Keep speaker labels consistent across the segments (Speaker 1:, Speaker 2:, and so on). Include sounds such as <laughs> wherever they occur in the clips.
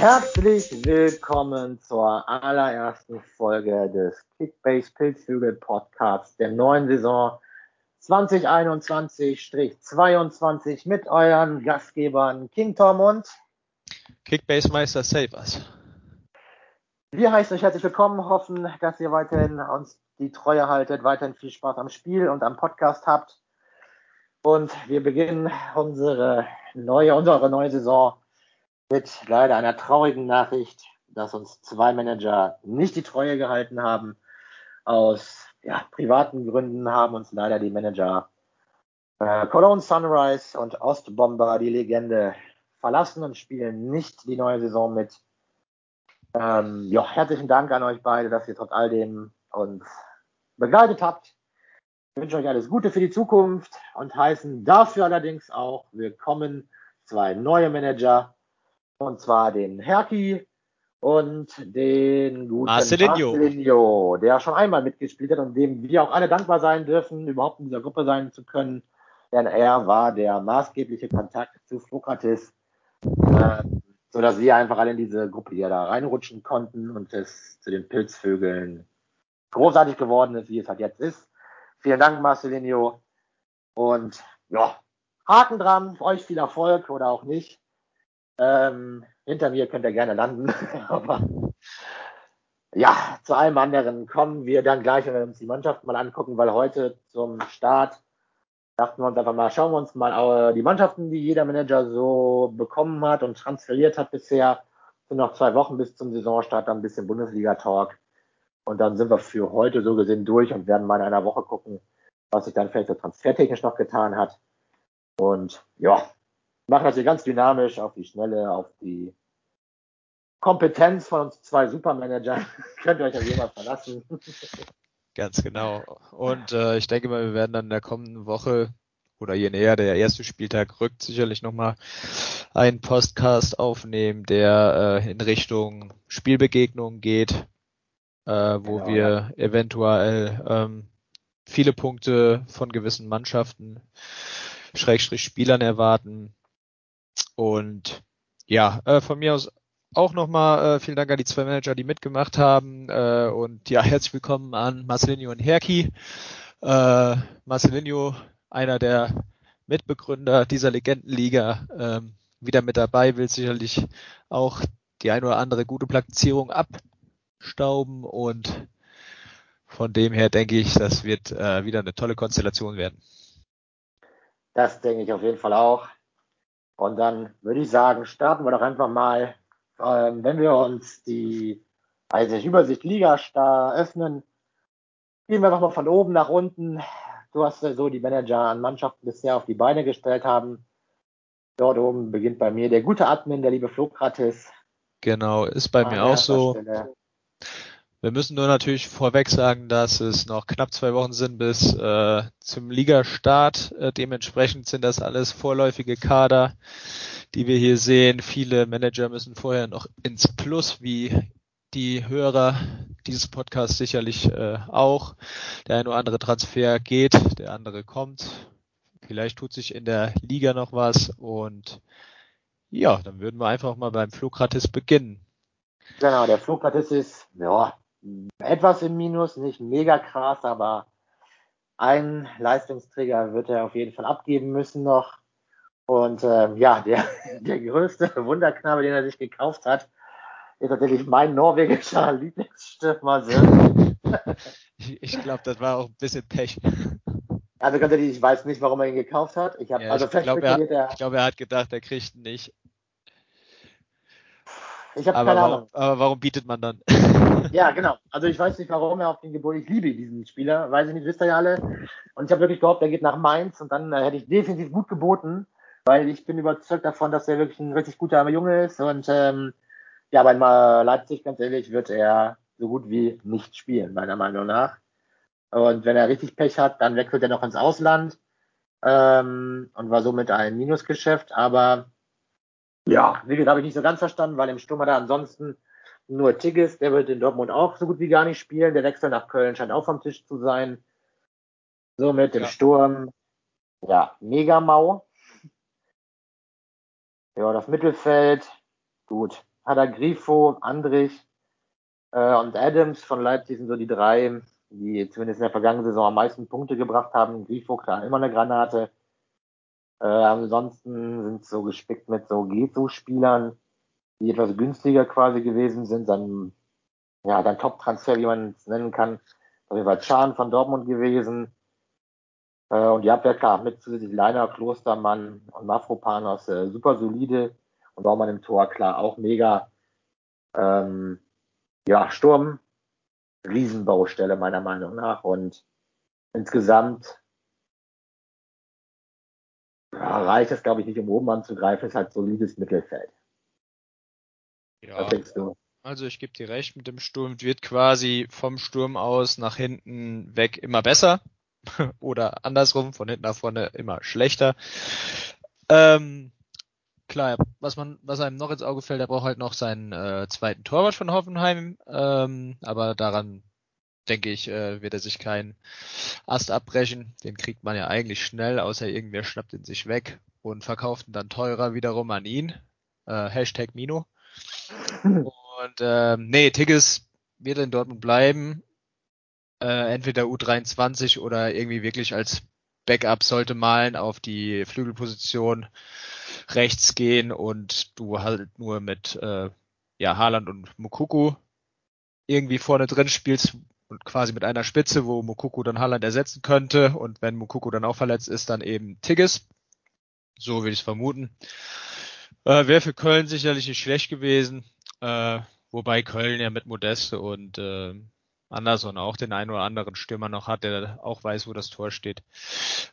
Speaker 1: Herzlich willkommen zur allerersten Folge des Kickbase Pilzhügel Podcasts der neuen Saison 2021-22 mit euren Gastgebern King Tom und
Speaker 2: Kickbase Meister Savers.
Speaker 1: Wir heißen euch herzlich willkommen, hoffen, dass ihr weiterhin uns die Treue haltet, weiterhin viel Spaß am Spiel und am Podcast habt. Und wir beginnen unsere neue, unsere neue Saison mit leider einer traurigen Nachricht, dass uns zwei Manager nicht die Treue gehalten haben. Aus ja, privaten Gründen haben uns leider die Manager äh, Cologne Sunrise und Ostbomber, die Legende, verlassen und spielen nicht die neue Saison mit. Ähm, ja, herzlichen Dank an euch beide, dass ihr trotz all dem uns begleitet habt. Ich wünsche euch alles Gute für die Zukunft und heißen dafür allerdings auch willkommen zwei neue Manager, und zwar den Herki und den guten
Speaker 2: Marcelinho.
Speaker 1: Marcelinho, der schon einmal mitgespielt hat und dem wir auch alle dankbar sein dürfen, überhaupt in dieser Gruppe sein zu können. Denn er war der maßgebliche Kontakt zu Sokrates, äh, so dass wir einfach alle in diese Gruppe hier da reinrutschen konnten und es zu den Pilzvögeln großartig geworden ist, wie es halt jetzt ist. Vielen Dank, Marcelinho. Und ja, Haken dran, euch viel Erfolg oder auch nicht. Ähm, hinter mir könnt ihr gerne landen. <laughs> Aber ja, zu allem anderen kommen wir dann gleich, wenn wir uns die Mannschaft mal angucken, weil heute zum Start dachten wir uns einfach mal, schauen wir uns mal die Mannschaften, die jeder Manager so bekommen hat und transferiert hat bisher. Sind noch zwei Wochen bis zum Saisonstart, dann ein bisschen Bundesliga-Talk. Und dann sind wir für heute so gesehen durch und werden mal in einer Woche gucken, was sich dann vielleicht so transfertechnisch noch getan hat. Und ja, machen das hier ganz dynamisch auf die Schnelle, auf die Kompetenz von uns zwei Supermanagern. <laughs> Könnt ihr euch auf jeden Fall verlassen. <laughs>
Speaker 2: Ganz genau. Und äh, ich denke mal, wir werden dann in der kommenden Woche oder je näher der erste Spieltag rückt, sicherlich nochmal einen Podcast aufnehmen, der äh, in Richtung Spielbegegnung geht, äh, wo genau, wir eventuell ähm, viele Punkte von gewissen Mannschaften, Schrägstrich Spielern erwarten. Und ja, äh, von mir aus auch nochmal äh, vielen Dank an die zwei Manager, die mitgemacht haben. Äh, und ja, <laughs> herzlich willkommen an Marcelinho und Herki. Äh, Marcelinho, einer der Mitbegründer dieser Legendenliga, ähm, wieder mit dabei, will sicherlich auch die ein oder andere gute Platzierung abstauben und von dem her denke ich, das wird äh, wieder eine tolle Konstellation werden.
Speaker 1: Das denke ich auf jeden Fall auch. Und dann würde ich sagen, starten wir doch einfach mal ähm, wenn wir uns die also Übersicht Liga öffnen, gehen wir nochmal von oben nach unten. Du hast so die Manager an Mannschaften bisher auf die Beine gestellt haben. Dort oben beginnt bei mir der gute Admin, der liebe Flokrates.
Speaker 2: Genau, ist bei mir auch so. Stelle. Wir müssen nur natürlich vorweg sagen, dass es noch knapp zwei Wochen sind bis äh, zum Ligastart. Äh, dementsprechend sind das alles vorläufige Kader die wir hier sehen. Viele Manager müssen vorher noch ins Plus, wie die Hörer dieses Podcasts sicherlich äh, auch. Der eine oder andere Transfer geht, der andere kommt. Vielleicht tut sich in der Liga noch was und ja, dann würden wir einfach mal beim Flokratis beginnen.
Speaker 1: Genau, der Flokratis ist ja etwas im Minus, nicht mega krass, aber ein Leistungsträger wird er auf jeden Fall abgeben müssen noch. Und ähm, ja, der, <laughs> der größte Wunderknabe, den er sich gekauft hat, ist tatsächlich mein norwegischer <laughs> Lieblingsstürmer.
Speaker 2: ich ich glaube, das war auch ein bisschen Pech.
Speaker 1: Also ganz ehrlich, ich weiß nicht, warum er ihn gekauft hat. Ich,
Speaker 2: ja,
Speaker 1: also
Speaker 2: ich glaube, er, glaub, er, hat gedacht, er kriegt ihn nicht.
Speaker 1: Ich habe keine
Speaker 2: warum,
Speaker 1: Ahnung.
Speaker 2: Aber warum bietet man dann?
Speaker 1: Ja, genau. Also ich weiß nicht, warum er auf den geboten. Ich liebe diesen Spieler, weiß ich nicht, wisst ihr ja alle. Und ich habe wirklich gehofft, er geht nach Mainz und dann äh, hätte ich definitiv gut geboten weil ich bin überzeugt davon, dass er wirklich ein richtig guter Junge ist und ähm, ja, bei Leipzig, ganz ehrlich, wird er so gut wie nicht spielen, meiner Meinung nach. Und wenn er richtig Pech hat, dann wechselt er noch ins Ausland ähm, und war somit ein Minusgeschäft. Aber ja, wie gesagt, habe ich nicht so ganz verstanden, weil im Sturm hat er ansonsten nur Tigges, der wird in Dortmund auch so gut wie gar nicht spielen. Der Wechsel nach Köln scheint auch vom Tisch zu sein. Somit im ja. Sturm, ja, mega mau. Ja, das Mittelfeld, gut. hat er Grifo, Andrich äh, und Adams von Leipzig sind so die drei, die zumindest in der vergangenen Saison am meisten Punkte gebracht haben. Grifo, klar, immer eine Granate. Äh, ansonsten sind so gespickt mit so Gezo-Spielern, die etwas günstiger quasi gewesen sind. Dann, ja, dann Top-Transfer, wie man es nennen kann. Auf jeden Fall Chan von Dortmund gewesen. Äh, und die Abwehr, klar, mit zusätzlich Leiner, Klostermann und Mafropanos äh, super solide. Und Baumann im Tor, klar, auch mega. Ähm, ja, Sturm, Riesenbaustelle meiner Meinung nach. Und insgesamt ja, reicht es, glaube ich, nicht, um oben anzugreifen. Es ist halt solides Mittelfeld.
Speaker 2: Ja. Also ich gebe dir recht, mit dem Sturm wird quasi vom Sturm aus nach hinten weg immer besser. <laughs> Oder andersrum, von hinten nach vorne immer schlechter. Ähm, klar, was man, was einem noch ins Auge fällt, er braucht halt noch seinen äh, zweiten Torwart von Hoffenheim. Ähm, aber daran denke ich, äh, wird er sich keinen Ast abbrechen. Den kriegt man ja eigentlich schnell, außer irgendwer schnappt ihn sich weg und verkauft ihn dann teurer wiederum an ihn. Äh, Hashtag Mino. Und ähm, nee, Tigges wird in Dortmund bleiben. Äh, entweder U23 oder irgendwie wirklich als Backup sollte Malen auf die Flügelposition rechts gehen und du halt nur mit äh, ja, Haaland und Mukuku irgendwie vorne drin spielst und quasi mit einer Spitze, wo Mukuku dann Haaland ersetzen könnte und wenn Mukuku dann auch verletzt ist, dann eben Tigges. So würde ich es vermuten. Äh, Wäre für Köln sicherlich nicht schlecht gewesen. Äh, wobei Köln ja mit Modeste und äh, Anderson auch den einen oder anderen Stürmer noch hat, der auch weiß, wo das Tor steht.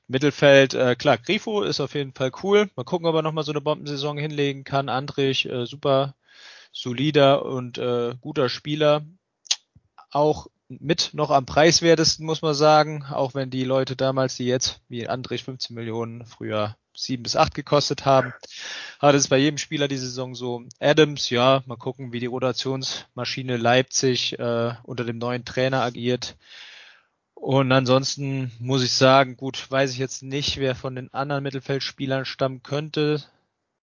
Speaker 2: Mittelfeld, äh, klar, Grifo ist auf jeden Fall cool. Mal gucken, ob er nochmal so eine Bombensaison hinlegen kann. Andrich, äh, super solider und äh, guter Spieler. Auch mit noch am preiswertesten, muss man sagen, auch wenn die Leute damals, die jetzt, wie Andrich 15 Millionen, früher sieben bis acht gekostet haben. Hat es bei jedem Spieler die Saison so. Adams, ja, mal gucken, wie die Rotationsmaschine Leipzig äh, unter dem neuen Trainer agiert. Und ansonsten muss ich sagen, gut, weiß ich jetzt nicht, wer von den anderen Mittelfeldspielern stammen könnte,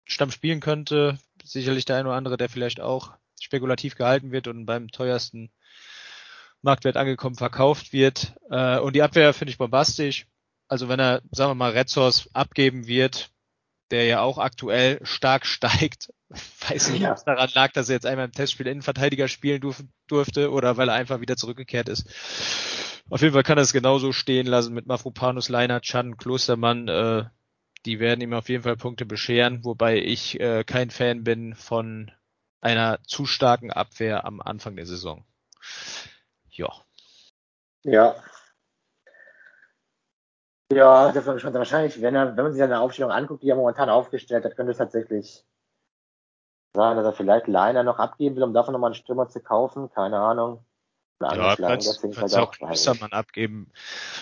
Speaker 2: Stamm spielen könnte. Sicherlich der eine oder andere, der vielleicht auch spekulativ gehalten wird und beim teuersten Marktwert angekommen verkauft wird. Äh, und die Abwehr finde ich bombastisch also wenn er, sagen wir mal, Red Source abgeben wird, der ja auch aktuell stark <laughs> steigt, weiß ich nicht, ja. ob es daran lag, dass er jetzt einmal im Testspiel Innenverteidiger spielen durf durfte oder weil er einfach wieder zurückgekehrt ist. Auf jeden Fall kann er es genauso stehen lassen mit Mafropanus, Leiner, Chan, Klostermann. Äh, die werden ihm auf jeden Fall Punkte bescheren, wobei ich äh, kein Fan bin von einer zu starken Abwehr am Anfang der Saison. Ja.
Speaker 1: Ja, ja, das war schon wahrscheinlich, wenn, er, wenn man sich seine Aufstellung anguckt, die er momentan aufgestellt hat, könnte es tatsächlich sein, dass er vielleicht Liner noch abgeben will, um davon nochmal einen Stürmer zu kaufen. Keine Ahnung.
Speaker 2: Ja, kannst, kannst auch Klostermann abgeben.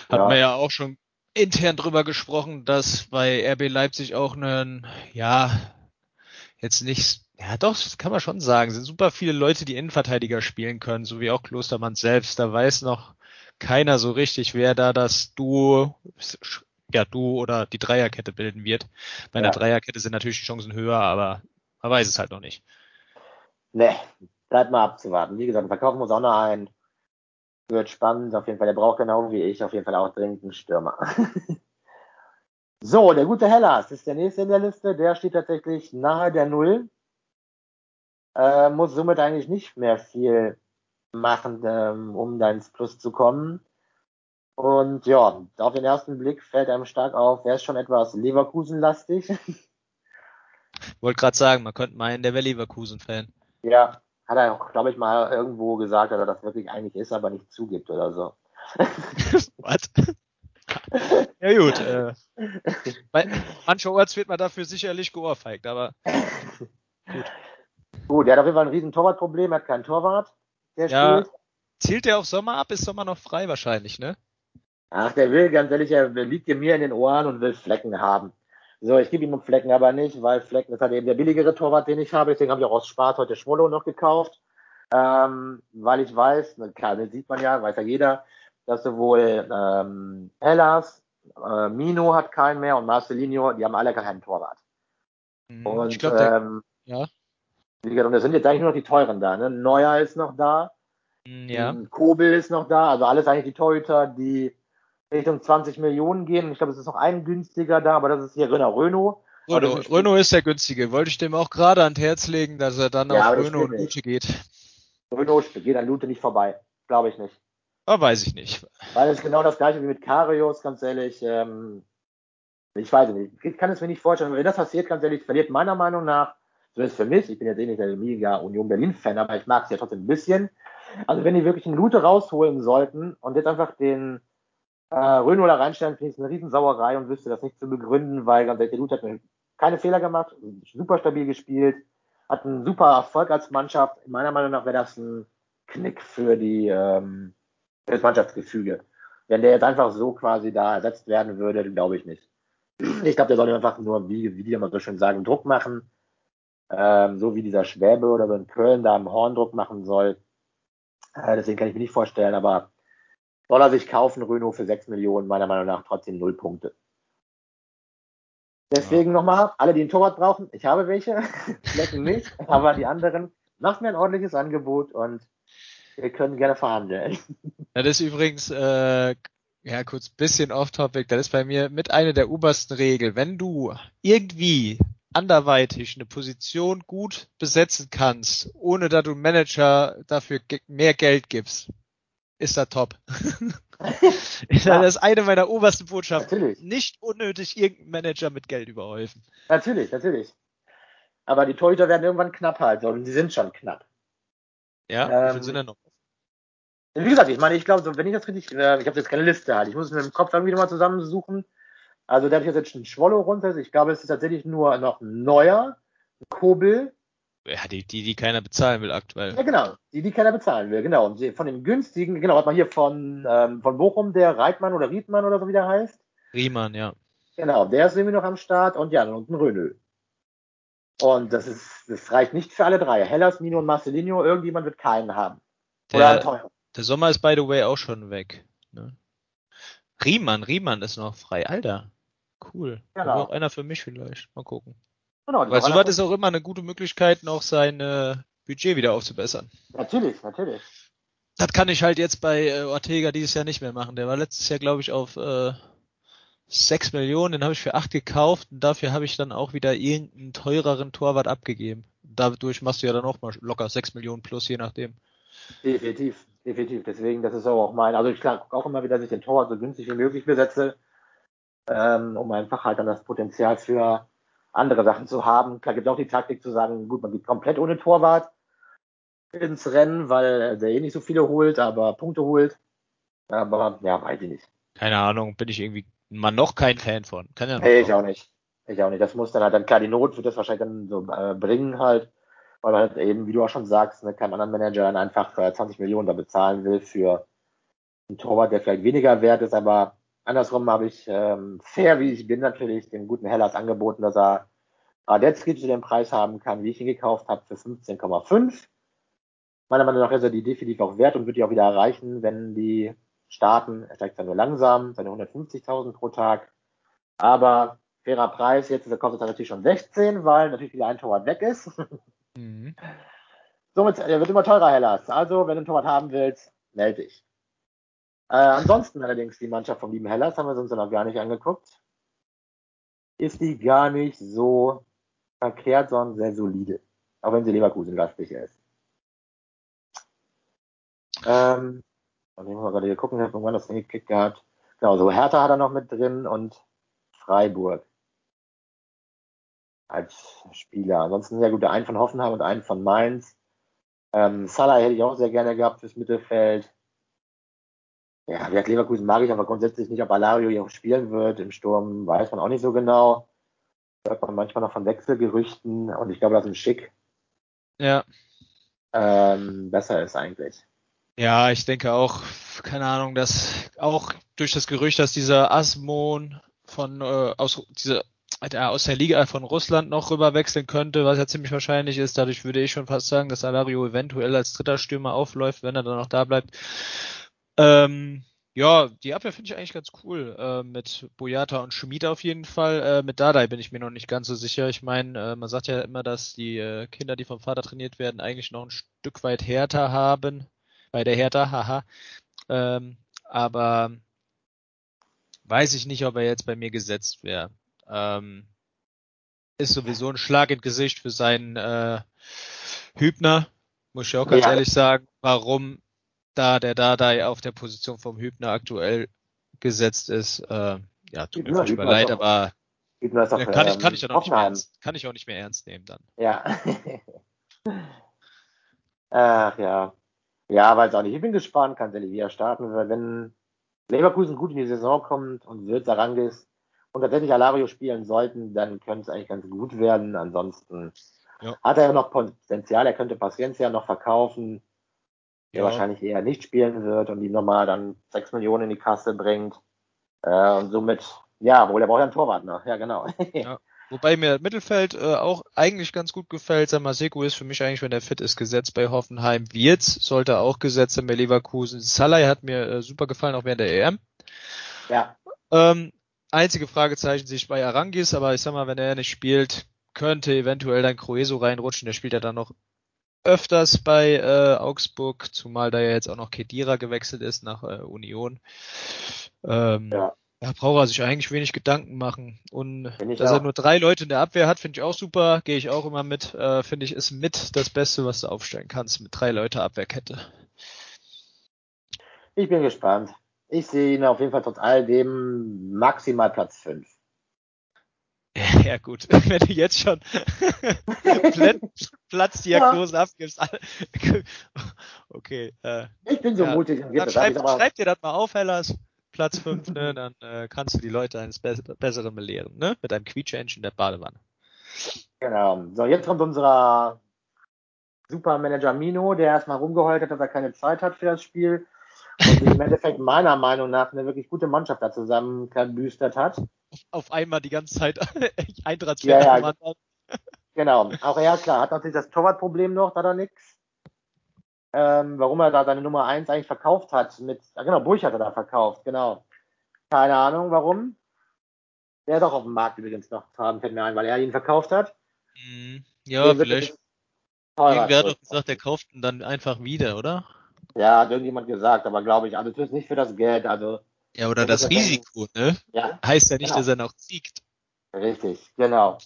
Speaker 2: Hat ja. man ja auch schon intern drüber gesprochen, dass bei RB Leipzig auch einen, ja, jetzt nicht, ja doch, das kann man schon sagen, sind super viele Leute, die Innenverteidiger spielen können, so wie auch Klostermann selbst. Da weiß noch keiner so richtig, wer da das Duo, ja, Duo oder die Dreierkette bilden wird. Bei einer ja. Dreierkette sind natürlich die Chancen höher, aber man weiß es halt noch nicht.
Speaker 1: Nee, bleibt mal abzuwarten. Wie gesagt, verkaufen muss auch noch ein. Wird spannend, auf jeden Fall. Der braucht genau wie ich auf jeden Fall auch dringend einen Stürmer. <laughs> so, der gute Hellas ist der nächste in der Liste. Der steht tatsächlich nahe der Null. Äh, muss somit eigentlich nicht mehr viel machen, ähm, um da ins Plus zu kommen. Und ja, auf den ersten Blick fällt einem stark auf, er ist schon etwas Leverkusen-lastig. <laughs>
Speaker 2: Wollte gerade sagen, man könnte meinen, der wäre Leverkusen-Fan.
Speaker 1: Ja, hat er auch, glaube ich, mal irgendwo gesagt, dass er das wirklich eigentlich ist, aber nicht zugibt oder so. <laughs>
Speaker 2: Was? <laughs> ja gut. Äh, mancherorts wird man dafür sicherlich geohrfeigt, aber
Speaker 1: gut. Gut, er hat auf jeden Fall ein riesen Torwartproblem, er hat keinen Torwart
Speaker 2: der ja, spielt. Zielt der auf Sommer ab? Ist Sommer noch frei wahrscheinlich, ne?
Speaker 1: Ach, der will, ganz ehrlich, er liegt mir in den Ohren und will Flecken haben. So, ich gebe ihm Flecken aber nicht, weil Flecken ist halt eben der billigere Torwart, den ich habe. Deswegen habe ich auch aus Spaß heute Schwollo noch gekauft. Ähm, weil ich weiß, klar, den sieht man ja, weiß ja jeder, dass sowohl ähm, Hellas, äh, Mino hat keinen mehr und Marcelinho, die haben alle keinen Torwart.
Speaker 2: Mhm, und, ich glaube, ähm, ja.
Speaker 1: Gesagt, und das sind jetzt eigentlich nur noch die teuren da. Ne? Neuer ist noch da.
Speaker 2: Hm, Ja.
Speaker 1: Kobel ist noch da. Also alles eigentlich die Torhüter, die Richtung 20 Millionen gehen. Ich glaube, es ist noch ein günstiger da, aber das ist hier. Aber das
Speaker 2: Renault,
Speaker 1: ist-
Speaker 2: der günstige. Wollte ich dem auch gerade ans Herz legen, dass er dann
Speaker 1: Ja,
Speaker 2: auf Renault und. Lute geht.
Speaker 1: Renault geht an Lute nicht vorbei. Glaube ich nicht.
Speaker 2: Aber weiß ich nicht.
Speaker 1: Weil es ist genau das gleiche wie mit Karius, ganz ehrlich. Ähm, ich weiß nicht. Ich kann es mir nicht vorstellen. Wenn das passiert, ganz ehrlich, verliert meiner Meinung nach, es für mich, ich bin jetzt eh nicht der mega Union Berlin-Fan, aber ich mag es ja trotzdem ein bisschen. Also wenn die wirklich einen Lute rausholen sollten und jetzt einfach den äh, da reinstellen, finde ich es eine Riesensauerei und wüsste das nicht zu begründen, weil ganz ehrlich, der Lute hat mir keine Fehler gemacht, super stabil gespielt, hat einen super Erfolg als Mannschaft. Meiner Meinung nach wäre das ein Knick für die ähm, für das Mannschaftsgefüge. Wenn der jetzt einfach so quasi da ersetzt werden würde, glaube ich nicht. Ich glaube, der soll einfach nur, wie, wie die immer so schön sagen, Druck machen. Ähm, so wie dieser Schwäbe oder in Köln da im Horn Druck machen soll. Äh, deswegen kann ich mir nicht vorstellen, aber soll er sich kaufen, Renault für 6 Millionen, meiner Meinung nach trotzdem null Punkte. Deswegen nochmal, alle, die einen Torwart brauchen, ich habe welche, <laughs> lecken nicht, <laughs> aber die anderen, macht mir ein ordentliches Angebot und wir können gerne verhandeln. <laughs>
Speaker 2: Das ist übrigens, äh, ja, kurz bisschen off-topic, das ist bei mir mit einer der obersten Regeln. Wenn du irgendwie anderweitig eine Position gut besetzen kannst, ohne dass du Manager dafür mehr Geld gibst, ist das top. <laughs>
Speaker 1: Ja.
Speaker 2: Das ist eine meiner obersten Botschaften.
Speaker 1: Natürlich.
Speaker 2: Nicht unnötig irgendeinen Manager mit Geld überhäufen.
Speaker 1: Natürlich, natürlich. Aber die Torhüter werden irgendwann knapp halt, und die sind schon knapp.
Speaker 2: Ja, wie
Speaker 1: Ähm,
Speaker 2: viel sind denn noch?
Speaker 1: Wie gesagt, ich meine, ich glaube, wenn ich das richtig, äh, ich habe jetzt keine Liste halt, ich muss es mir im Kopf irgendwie nochmal zusammensuchen. Also da habe ich jetzt einen Schwollo runter, ich glaube, es ist tatsächlich nur noch ein neuer, Kobel,
Speaker 2: Ja, die, die, die keiner bezahlen will aktuell.
Speaker 1: ja genau, die, die keiner bezahlen will, genau. Und von dem günstigen, genau, hat man hier von, ähm, von Bochum, der Reitmann oder Riedmann oder so wie der heißt.
Speaker 2: Riemann, ja.
Speaker 1: Genau, der ist irgendwie noch am Start und ja, und ein Rönö. Und das ist, das reicht nicht für alle drei. Hellas, Mino und Marcelinho, irgendjemand wird keinen haben. Oder
Speaker 2: Der,
Speaker 1: teuer.
Speaker 2: der Sommer ist by the way auch schon weg. Ne? Riemann, Riemann ist noch frei. Alter. Cool.
Speaker 1: Genau.
Speaker 2: Aber auch einer für mich vielleicht. Mal gucken.
Speaker 1: Genau,
Speaker 2: Weil sowas ist auch immer eine gute Möglichkeit, noch sein äh, Budget wieder aufzubessern.
Speaker 1: Natürlich, natürlich.
Speaker 2: Das kann ich halt jetzt bei äh, Ortega dieses Jahr nicht mehr machen. Der war letztes Jahr, glaube ich, auf äh, 6 Millionen, den habe ich für 8 gekauft und dafür habe ich dann auch wieder irgendeinen teureren Torwart abgegeben. Dadurch machst du ja dann auch mal locker 6 Millionen plus, je nachdem.
Speaker 1: Definitiv, definitiv. Deswegen, das ist auch mein, also ich gucke auch immer wieder, dass ich den Torwart so günstig wie möglich besetze, ähm, um einfach halt dann das Potenzial für andere Sachen zu haben. Klar gibt es auch die Taktik zu sagen, gut, man geht komplett ohne Torwart ins Rennen, weil der eh nicht so viele holt, aber Punkte holt. Aber ja, weiß ich nicht.
Speaker 2: Keine Ahnung, bin ich irgendwie mal noch kein Fan von. Kann ja
Speaker 1: Nee, ich auch nicht. Ich auch nicht. Das muss dann halt dann klar, die Not wird das wahrscheinlich dann so äh, bringen halt, weil man halt eben, wie du auch schon sagst, ne, keinem anderen Manager dann einfach äh, 20 Millionen da bezahlen will für einen Torwart, der vielleicht weniger wert ist, aber andersrum habe ich, ähm, fair wie ich bin, natürlich dem guten Hellas angeboten, dass er Radetzky zu dem Preis haben kann, wie ich ihn gekauft habe, für 15,5. Meiner Meinung nach ist er die definitiv auch wert und wird die auch wieder erreichen, wenn die starten. Er steigt dann nur langsam, seine 150.000 pro Tag. Aber fairer Preis, jetzt kostet er natürlich schon 16, weil natürlich wieder ein Torwart weg ist.
Speaker 2: Mhm.
Speaker 1: Somit er wird immer teurer, Hellas. Also, wenn du einen Torwart haben willst, melde dich. Äh, ansonsten allerdings die Mannschaft vom lieben Hellas haben wir uns noch gar nicht angeguckt. Ist die gar nicht so verkehrt, sondern sehr solide. Auch wenn sie Leverkusen lastig ist. Ähm, und ich muss mal gerade hier gucken, ich habe irgendwann das hingeklickt gehabt. Genau, so Hertha hat er noch mit drin und Freiburg als Spieler. Ansonsten sehr gute, einen von Hoffenheim und einen von Mainz. Ähm, Salah hätte ich auch sehr gerne gehabt fürs Mittelfeld. Ja, wie gesagt, Leverkusen mag ich aber grundsätzlich nicht, ob Alario hier auch spielen wird. Im Sturm weiß man auch nicht so genau. Hört man manchmal noch von Wechselgerüchten und ich glaube, dass ein Schick
Speaker 2: Ja.
Speaker 1: ähm, besser ist eigentlich.
Speaker 2: Ja, ich denke auch, keine Ahnung, dass auch durch das Gerücht, dass dieser Asmon von äh, aus dieser äh, aus der Liga von Russland noch rüber wechseln könnte, was ja ziemlich wahrscheinlich ist. Dadurch würde ich schon fast sagen, dass Alario eventuell als dritter Stürmer aufläuft, wenn er dann noch da bleibt. Ähm, Ja, die Abwehr finde ich eigentlich ganz cool. Äh, mit Boyata und Schmid auf jeden Fall. Äh, mit Dadai bin ich mir noch nicht ganz so sicher. Ich meine, äh, man sagt ja immer, dass die äh, Kinder, die vom Vater trainiert werden, eigentlich noch ein Stück weit härter haben. Bei der Hertha, haha. Ähm, aber weiß ich nicht, ob er jetzt bei mir gesetzt wäre. Ähm, ist sowieso ein Schlag ins Gesicht für seinen äh, Hübner, muss ich auch ganz ja. ehrlich sagen, warum da der Dadai auf der Position vom Hübner aktuell gesetzt ist. Äh, ja, tut Hübner, mir furchtbar leid, aber Hübner ist auch, kann, ich, kann, ich auch nicht mehr ernst, kann ich auch nicht mehr ernst nehmen dann.
Speaker 1: Ja. <laughs> Ach ja. Ja, weiß auch nicht. Ich bin gespannt, kann Sevilla starten, weil wenn Leverkusen gut in die Saison kommt und Wirt Arangis und tatsächlich Alario spielen sollten, dann könnte es eigentlich ganz gut werden. Ansonsten ja. hat er ja noch Potenzial, er könnte Paciencia noch verkaufen, der ja. wahrscheinlich eher nicht spielen wird und die nochmal dann 6 Millionen in die Kasse bringt. Äh, und somit, ja, wohl, er braucht ja einen Torwart noch. Ja, genau.
Speaker 2: Ja. <laughs> Wobei mir Mittelfeld äh, auch eigentlich ganz gut gefällt. Samaseko ist für mich eigentlich, wenn er fit ist, gesetzt bei Hoffenheim. Wirtz sollte auch gesetzt sein bei Leverkusen. Salai hat mir äh, super gefallen, auch während der EM.
Speaker 1: Ja.
Speaker 2: Ähm, einzige Fragezeichen sich bei Arangis, aber ich sag mal, wenn er nicht spielt, könnte eventuell dann Croeso reinrutschen. Der spielt ja dann noch öfters bei äh, Augsburg, zumal da ja jetzt auch noch Kedira gewechselt ist nach äh, Union. Ähm, ja. Da braucht er sich eigentlich wenig Gedanken machen. Und dass auch. er nur drei Leute in der Abwehr hat, finde ich auch super. Gehe ich auch immer mit. Äh, finde ich, ist mit das Beste, was du aufstellen kannst, mit drei Leute Abwehrkette.
Speaker 1: Ich bin gespannt. Ich sehe ihn auf jeden Fall trotz all dem maximal Platz 5. <laughs>
Speaker 2: Ja, gut, <laughs> wenn du jetzt schon <laughs> Platzdiagnose ja. abgibst. okay. Äh,
Speaker 1: ich bin so ja. mutig
Speaker 2: dann schreib, schreib dir das mal auf, Hellas. Platz 5, ne, dann äh, kannst du die Leute eines Be Besseren belehren, ne? Mit einem Quietsch-Engine in der Badewanne.
Speaker 1: Genau. So, jetzt kommt unser Supermanager Mino, der erstmal rumgeheult hat, dass er keine Zeit hat für das Spiel und im Endeffekt meiner Meinung nach eine wirklich gute Mannschaft da zusammengebüstert hat.
Speaker 2: Auf einmal die ganze Zeit <laughs>
Speaker 1: Eintracht ja, ja, Genau. Auch er, klar, hat natürlich das Torwartproblem noch, da hat er nix. Ähm, warum er da seine Nummer 1 eigentlich verkauft hat mit, ah, genau, Burch hat er da verkauft, genau. Keine Ahnung, warum. Der ist auch auf dem Markt übrigens noch haben, fällt mir ein, weil er ihn verkauft hat.
Speaker 2: Mhm. Ja, vielleicht. Irgendwer hat doch gesagt, der kauft ihn dann einfach wieder, oder?
Speaker 1: Ja, hat irgendjemand gesagt, aber glaube ich, also das ist nicht für das Geld, also.
Speaker 2: Ja, oder das Risiko, ne? Ja. Heißt ja nicht, genau. dass er noch siegt.
Speaker 1: Richtig, genau.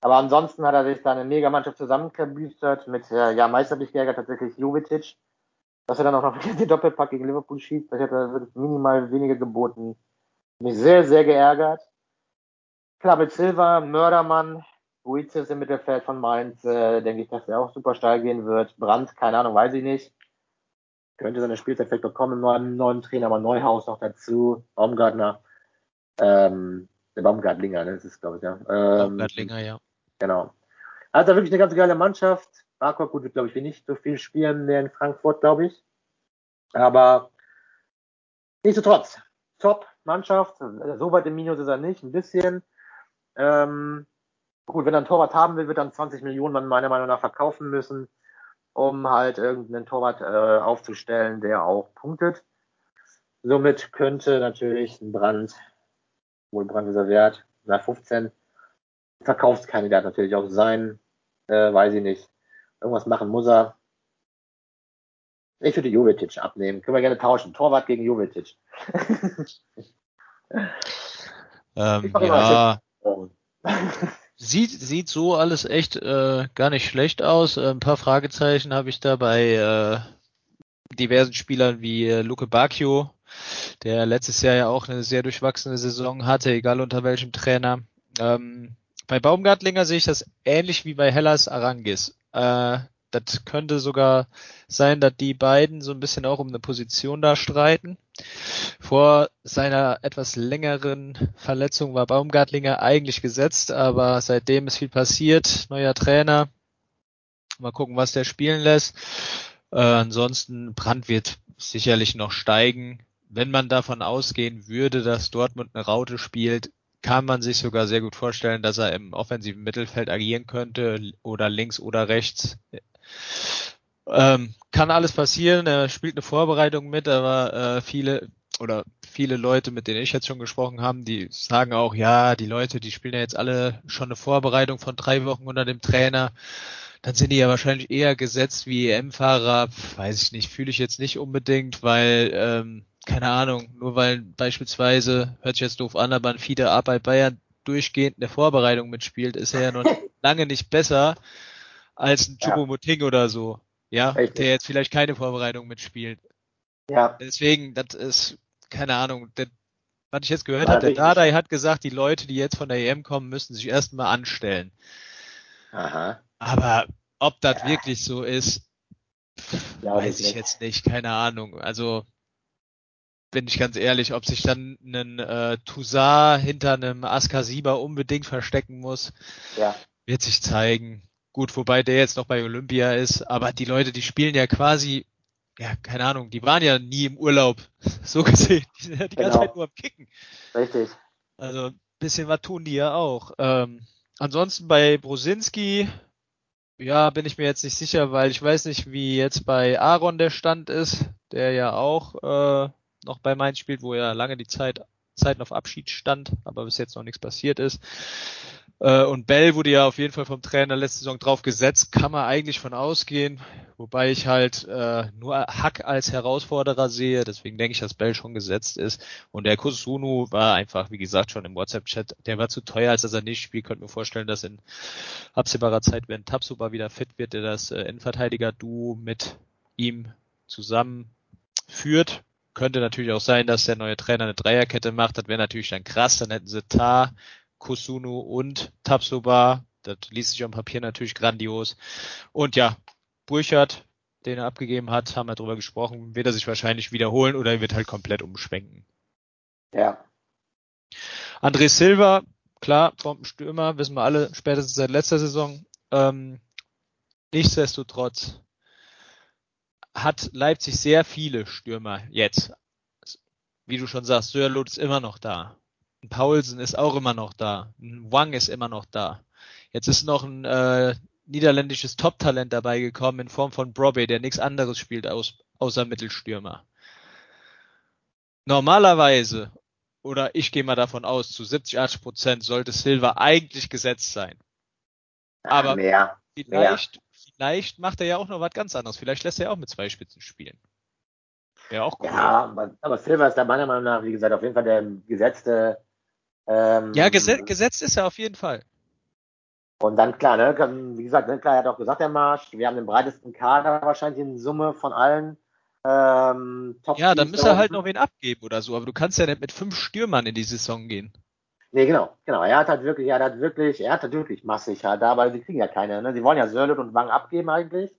Speaker 1: Aber ansonsten hat er sich da eine Megamannschaft zusammengebüstert mit, äh, ja, geärgert tatsächlich Jovic, dass er dann auch noch <laughs> den Doppelpack gegen Liverpool schießt. Das hätte wirklich minimal weniger geboten. Mich sehr, sehr geärgert. Klar, mit Silva, Mördermann, Buizis im Mittelfeld von Mainz, äh, denke ich, dass er auch super steil gehen wird. Brandt, keine Ahnung, weiß ich nicht könnte seine Spielzeit vielleicht bekommen, neuen, neuen Trainer, aber Neuhaus noch dazu, Baumgartner, ähm, der Baumgartlinger, ne, das ist glaube ich, ja. Ähm,
Speaker 2: Baumgartlinger, ja.
Speaker 1: Genau. Also wirklich eine ganz geile Mannschaft. Barkok gut wird, glaube ich, nicht so viel spielen mehr in Frankfurt, glaube ich. Aber nichtsdestotrotz, top Mannschaft. So weit im Minus ist er nicht, ein bisschen. Ähm, gut, wenn er ein Torwart haben will, wird er dann 20 Millionen meiner Meinung nach verkaufen müssen um halt irgendeinen Torwart äh, aufzustellen, der auch punktet. Somit könnte natürlich ein Brand, wohl Brand dieser Wert, nach 15, Verkaufskandidat natürlich auch sein, äh, weiß ich nicht. Irgendwas machen muss er. Ich würde Jovetic abnehmen. Können wir gerne tauschen. Torwart gegen Jovetic. <laughs>
Speaker 2: ähm, ja. <laughs> Sieht, sieht so alles echt äh, gar nicht schlecht aus. Äh, ein paar Fragezeichen habe ich da bei äh, diversen Spielern wie äh, Luke Bacchio, der letztes Jahr ja auch eine sehr durchwachsene Saison hatte, egal unter welchem Trainer. Ähm, bei Baumgartlinger sehe ich das ähnlich wie bei Hellas Arangis. Äh, das könnte sogar sein, dass die beiden so ein bisschen auch um eine Position da streiten. Vor seiner etwas längeren Verletzung war Baumgartlinger eigentlich gesetzt, aber seitdem ist viel passiert. Neuer Trainer. Mal gucken, was der spielen lässt. Äh, ansonsten Brand wird sicherlich noch steigen. Wenn man davon ausgehen würde, dass Dortmund eine Raute spielt, kann man sich sogar sehr gut vorstellen, dass er im offensiven Mittelfeld agieren könnte oder links oder rechts. Ähm, kann alles passieren. Er spielt eine Vorbereitung mit, aber äh, viele oder viele Leute, mit denen ich jetzt schon gesprochen habe, die sagen auch, ja, die Leute, die spielen ja jetzt alle schon eine Vorbereitung von drei Wochen unter dem Trainer. Dann sind die ja wahrscheinlich eher gesetzt wie EM-Fahrer. Weiß ich nicht, fühle ich jetzt nicht unbedingt, weil, ähm, keine Ahnung, nur weil beispielsweise, hört sich jetzt doof an, aber ein Fiete A bei Bayern durchgehend in der Vorbereitung mitspielt, ist er ja noch <laughs> lange nicht besser als ein Chupomoting ja. oder so. Ja, Richtig. der jetzt vielleicht keine Vorbereitung mitspielt. Ja. Deswegen, das ist, keine Ahnung, der, was ich jetzt gehört habe, der Dadai hat gesagt, die Leute, die jetzt von der EM kommen, müssen sich erstmal anstellen. Aha. Aber ob das ja. wirklich so ist, ja, weiß ich nicht. jetzt nicht, keine Ahnung. Also bin ich ganz ehrlich, ob sich dann ein äh, Toussaint hinter einem Askasiba unbedingt verstecken muss, ja. wird sich zeigen. Gut, wobei der jetzt noch bei Olympia ist, aber die Leute, die spielen ja quasi ja, keine Ahnung, die waren ja nie im Urlaub, <laughs> so gesehen. Die sind ja die ganze genau. Zeit nur am Kicken. Richtig. Also ein bisschen was tun die ja auch. Ähm, ansonsten bei Brosinski, ja, bin ich mir jetzt nicht sicher, weil ich weiß nicht, wie jetzt bei Aaron der Stand ist, der ja auch äh, noch bei Mainz spielt, wo ja lange die Zeit Zeiten auf Abschied stand, aber bis jetzt noch nichts passiert ist. Äh, und Bell wurde ja auf jeden Fall vom Trainer letzte Saison drauf gesetzt, kann man eigentlich von ausgehen, wobei ich halt äh, nur Hack als Herausforderer sehe, deswegen denke ich, dass Bell schon gesetzt ist. Und der Kusunu war einfach, wie gesagt, schon im WhatsApp-Chat, der war zu teuer, als dass er nicht spielt. Könnte mir vorstellen, dass in absehbarer Zeit, wenn Tabsuba wieder fit wird, der das äh, Innenverteidiger-Duo mit ihm zusammen führt. Könnte natürlich auch sein, dass der neue Trainer eine Dreierkette macht. Das wäre natürlich dann krass. Dann hätten sie Tar, Kusunu und Tapsoba. Das liest sich am Papier natürlich grandios. Und ja, Burchard, den er abgegeben hat, haben wir drüber gesprochen, wird er sich wahrscheinlich wiederholen oder er wird halt komplett umschwenken. Ja. André Silva, klar, Bombenstürmer, wissen wir alle, spätestens seit letzter Saison. Ähm, nichtsdestotrotz hat Leipzig sehr viele Stürmer jetzt. Wie du schon sagst, Sörlot ist immer noch da. Ein Paulsen ist auch immer noch da. Ein Wang ist immer noch da. Jetzt ist noch ein äh, niederländisches Top-Talent dabei gekommen in Form von Brobbey, der nichts anderes spielt aus, außer Mittelstürmer. Normalerweise, oder ich gehe mal davon aus, zu 70, 80 Prozent sollte Silva eigentlich gesetzt sein. Aber mehr, vielleicht, mehr. vielleicht macht er ja auch noch was ganz anderes. Vielleicht lässt er ja auch mit zwei Spitzen spielen.
Speaker 1: Wäre auch cool. Ja, aber, aber Silva ist da meiner Meinung nach, wie gesagt, auf jeden Fall der gesetzte
Speaker 2: ähm, ja, gesetzt, gesetzt ist er auf jeden Fall.
Speaker 1: Und dann klar, ne, wie gesagt, ne, klar, er hat auch gesagt, der Marsch, wir haben den breitesten Kader wahrscheinlich in Summe von allen.
Speaker 2: Ähm, Top ja, dann müsste er halt noch wen abgeben oder so, aber du kannst ja nicht mit fünf Stürmern in die Saison gehen.
Speaker 1: Nee, genau, genau. Er hat halt wirklich, er hat wirklich, er hat halt wirklich massig halt da, weil sie kriegen ja keine, ne? Sie wollen ja Sörlet und Wang abgeben eigentlich.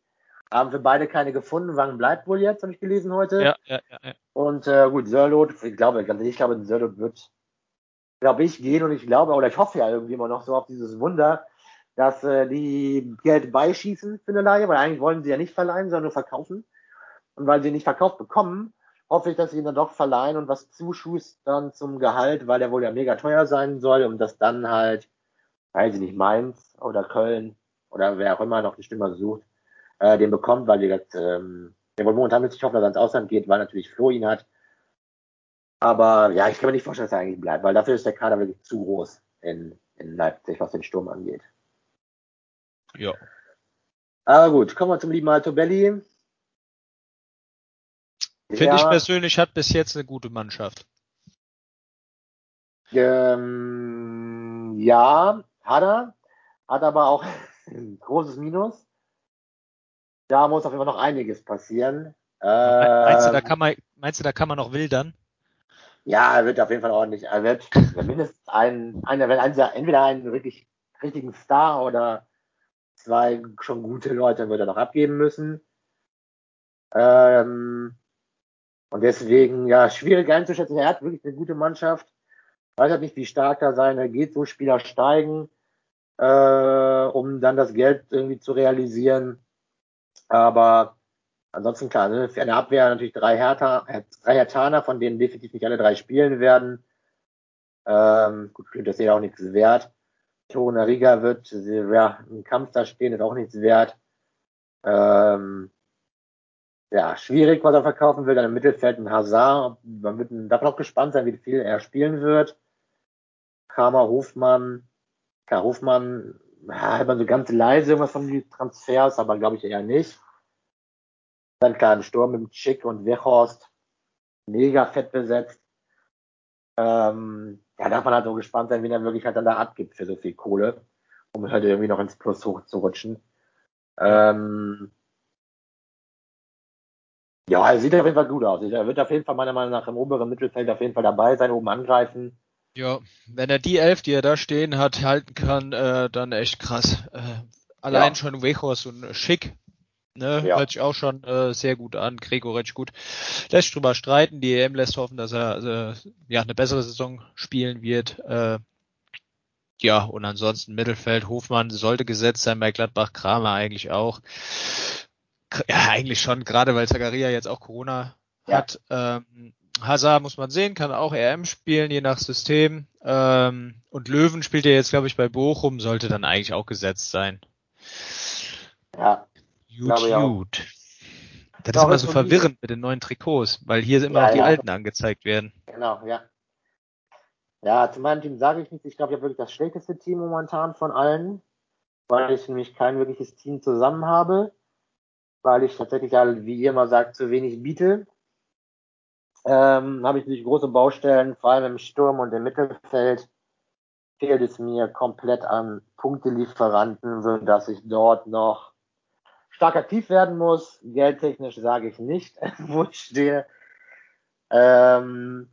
Speaker 1: Haben für beide keine gefunden. Wang bleibt wohl jetzt, habe ich gelesen heute. Ja, ja, ja. ja. Und äh, gut, Sörlot, ich glaube, ich glaube, Sörlot wird glaube ich, gehen und ich glaube, oder ich hoffe ja irgendwie immer noch so auf dieses Wunder, dass äh, die Geld beischießen für eine Leihe, weil eigentlich wollen sie ja nicht verleihen, sondern nur verkaufen. Und weil sie nicht verkauft bekommen, hoffe ich, dass sie ihn dann doch verleihen und was zuschustern zum Gehalt, weil der wohl ja mega teuer sein soll und das dann halt, weiß ich nicht, Mainz oder Köln oder wer auch immer noch die Stimme sucht, äh, den bekommt, weil die das, ähm, der wohl momentan mit sich hofft, dass er ins Ausland geht, weil natürlich Flo ihn hat aber ja, ich kann mir nicht vorstellen, dass er eigentlich bleibt, weil dafür ist der Kader wirklich zu groß in, in Leipzig, was den Sturm angeht. Ja. Aber gut, kommen wir zum lieben Alto Belli.
Speaker 2: Finde ja, ich persönlich hat bis jetzt eine gute Mannschaft.
Speaker 1: Ähm, ja, hat er. Hat aber auch <laughs> ein großes Minus. Da muss auf jeden Fall noch einiges passieren.
Speaker 2: Meinst, du, da ähm, kann man, meinst du, da kann man noch wildern?
Speaker 1: Ja, er wird auf jeden Fall ordentlich. Er wird mindestens einen, einer, entweder einen wirklich richtigen Star oder zwei schon gute Leute wird er noch abgeben müssen. Ähm, und deswegen, ja, schwierig einzuschätzen. Er hat wirklich eine gute Mannschaft. Weiß halt nicht, wie stark da seine geht, wo Spieler steigen, äh, um dann das Geld irgendwie zu realisieren. Aber Ansonsten klar, ne, für eine Abwehr natürlich drei Hertha, äh, drei Hertaner, von denen definitiv nicht alle drei spielen werden. Ähm, gut, das ist ja auch nichts wert. Tona Riga wird ja, im Kampf da stehen, ist auch nichts wert. Ähm, ja, schwierig, was er verkaufen will. Dann im Mittelfeld ein Hazard. Man wird, darf noch gespannt sein, wie viel er spielen wird. Kramer, Hofmann. Ja, Hofmann, ja, hat man so ganz leise irgendwas von den Transfers, aber glaube ich eher nicht. Dann klar, ein Sturm mit Schick und Wechhorst. Mega fett besetzt. Ähm, ja, darf man halt so gespannt sein, wie er wirklich halt dann da abgibt für so viel Kohle, um halt irgendwie noch ins Plus hochzurutschen. Ähm, ja, er sieht auf jeden Fall gut aus. Er wird auf jeden Fall meiner Meinung nach im oberen Mittelfeld auf jeden Fall dabei sein, oben angreifen.
Speaker 2: Ja, wenn er die elf, die er da stehen hat, halten kann, äh, dann echt krass. Äh, allein ja. schon Wechos und Schick, ne, ja. hört sich auch schon äh, sehr gut an. Gregoritsch gut. Lässt drüber streiten. Die EM lässt hoffen, dass er äh, ja eine bessere Saison spielen wird. Äh, ja, und ansonsten Mittelfeld, Hofmann sollte gesetzt sein bei Gladbach, Kramer eigentlich auch. Ja, eigentlich schon, gerade weil Zagaria jetzt auch Corona ja. hat. Ähm, Hazard muss man sehen, kann auch RM spielen, je nach System. Ähm, und Löwen spielt ja jetzt, glaube ich, bei Bochum, sollte dann eigentlich auch gesetzt sein.
Speaker 1: Ja.
Speaker 2: Gut, gut. Das ist immer so verwirrend mit den neuen Trikots, weil hier immer ja, noch die ja. alten angezeigt werden.
Speaker 1: Genau, ja. Ja, zu meinem Team sage ich nichts. Ich glaube, ich habe wirklich das schlechteste Team momentan von allen, weil ich nämlich kein wirkliches Team zusammen habe, weil ich tatsächlich, wie ihr immer sagt, zu wenig biete ähm, habe ich natürlich große Baustellen, vor allem im Sturm und im Mittelfeld fehlt es mir komplett an Punktelieferanten, so dass ich dort noch stark aktiv werden muss. Geldtechnisch sage ich nicht, <laughs> wo ich stehe. Ähm,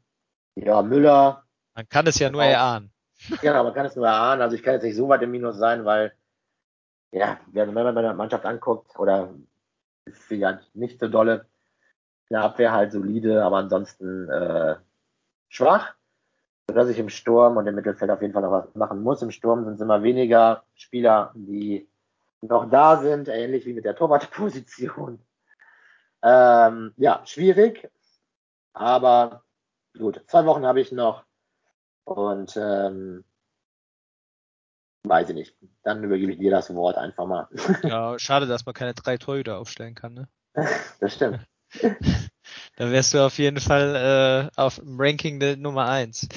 Speaker 1: ja, Müller.
Speaker 2: Man kann es ja nur erahnen.
Speaker 1: Genau, man kann es nur erahnen. Also ich kann jetzt nicht so weit im Minus sein, weil, ja, wenn man meine Mannschaft anguckt, oder ist sie ja nicht so dolle, der Abwehr halt solide, aber ansonsten äh, schwach. Sodass ich im Sturm und im Mittelfeld auf jeden Fall noch was machen muss. Im Sturm sind es immer weniger Spieler, die noch da sind, ähnlich wie mit der Torwartposition. <laughs> Ähm, ja, schwierig, aber gut. Zwei Wochen habe ich noch und ähm, weiß ich nicht. Dann übergebe ich dir das Wort einfach mal. <laughs>
Speaker 2: Ja, schade, dass man keine drei Torhüter aufstellen kann, ne? <laughs>
Speaker 1: das stimmt.
Speaker 2: Da wärst du auf jeden Fall äh, auf dem Ranking der Nummer eins.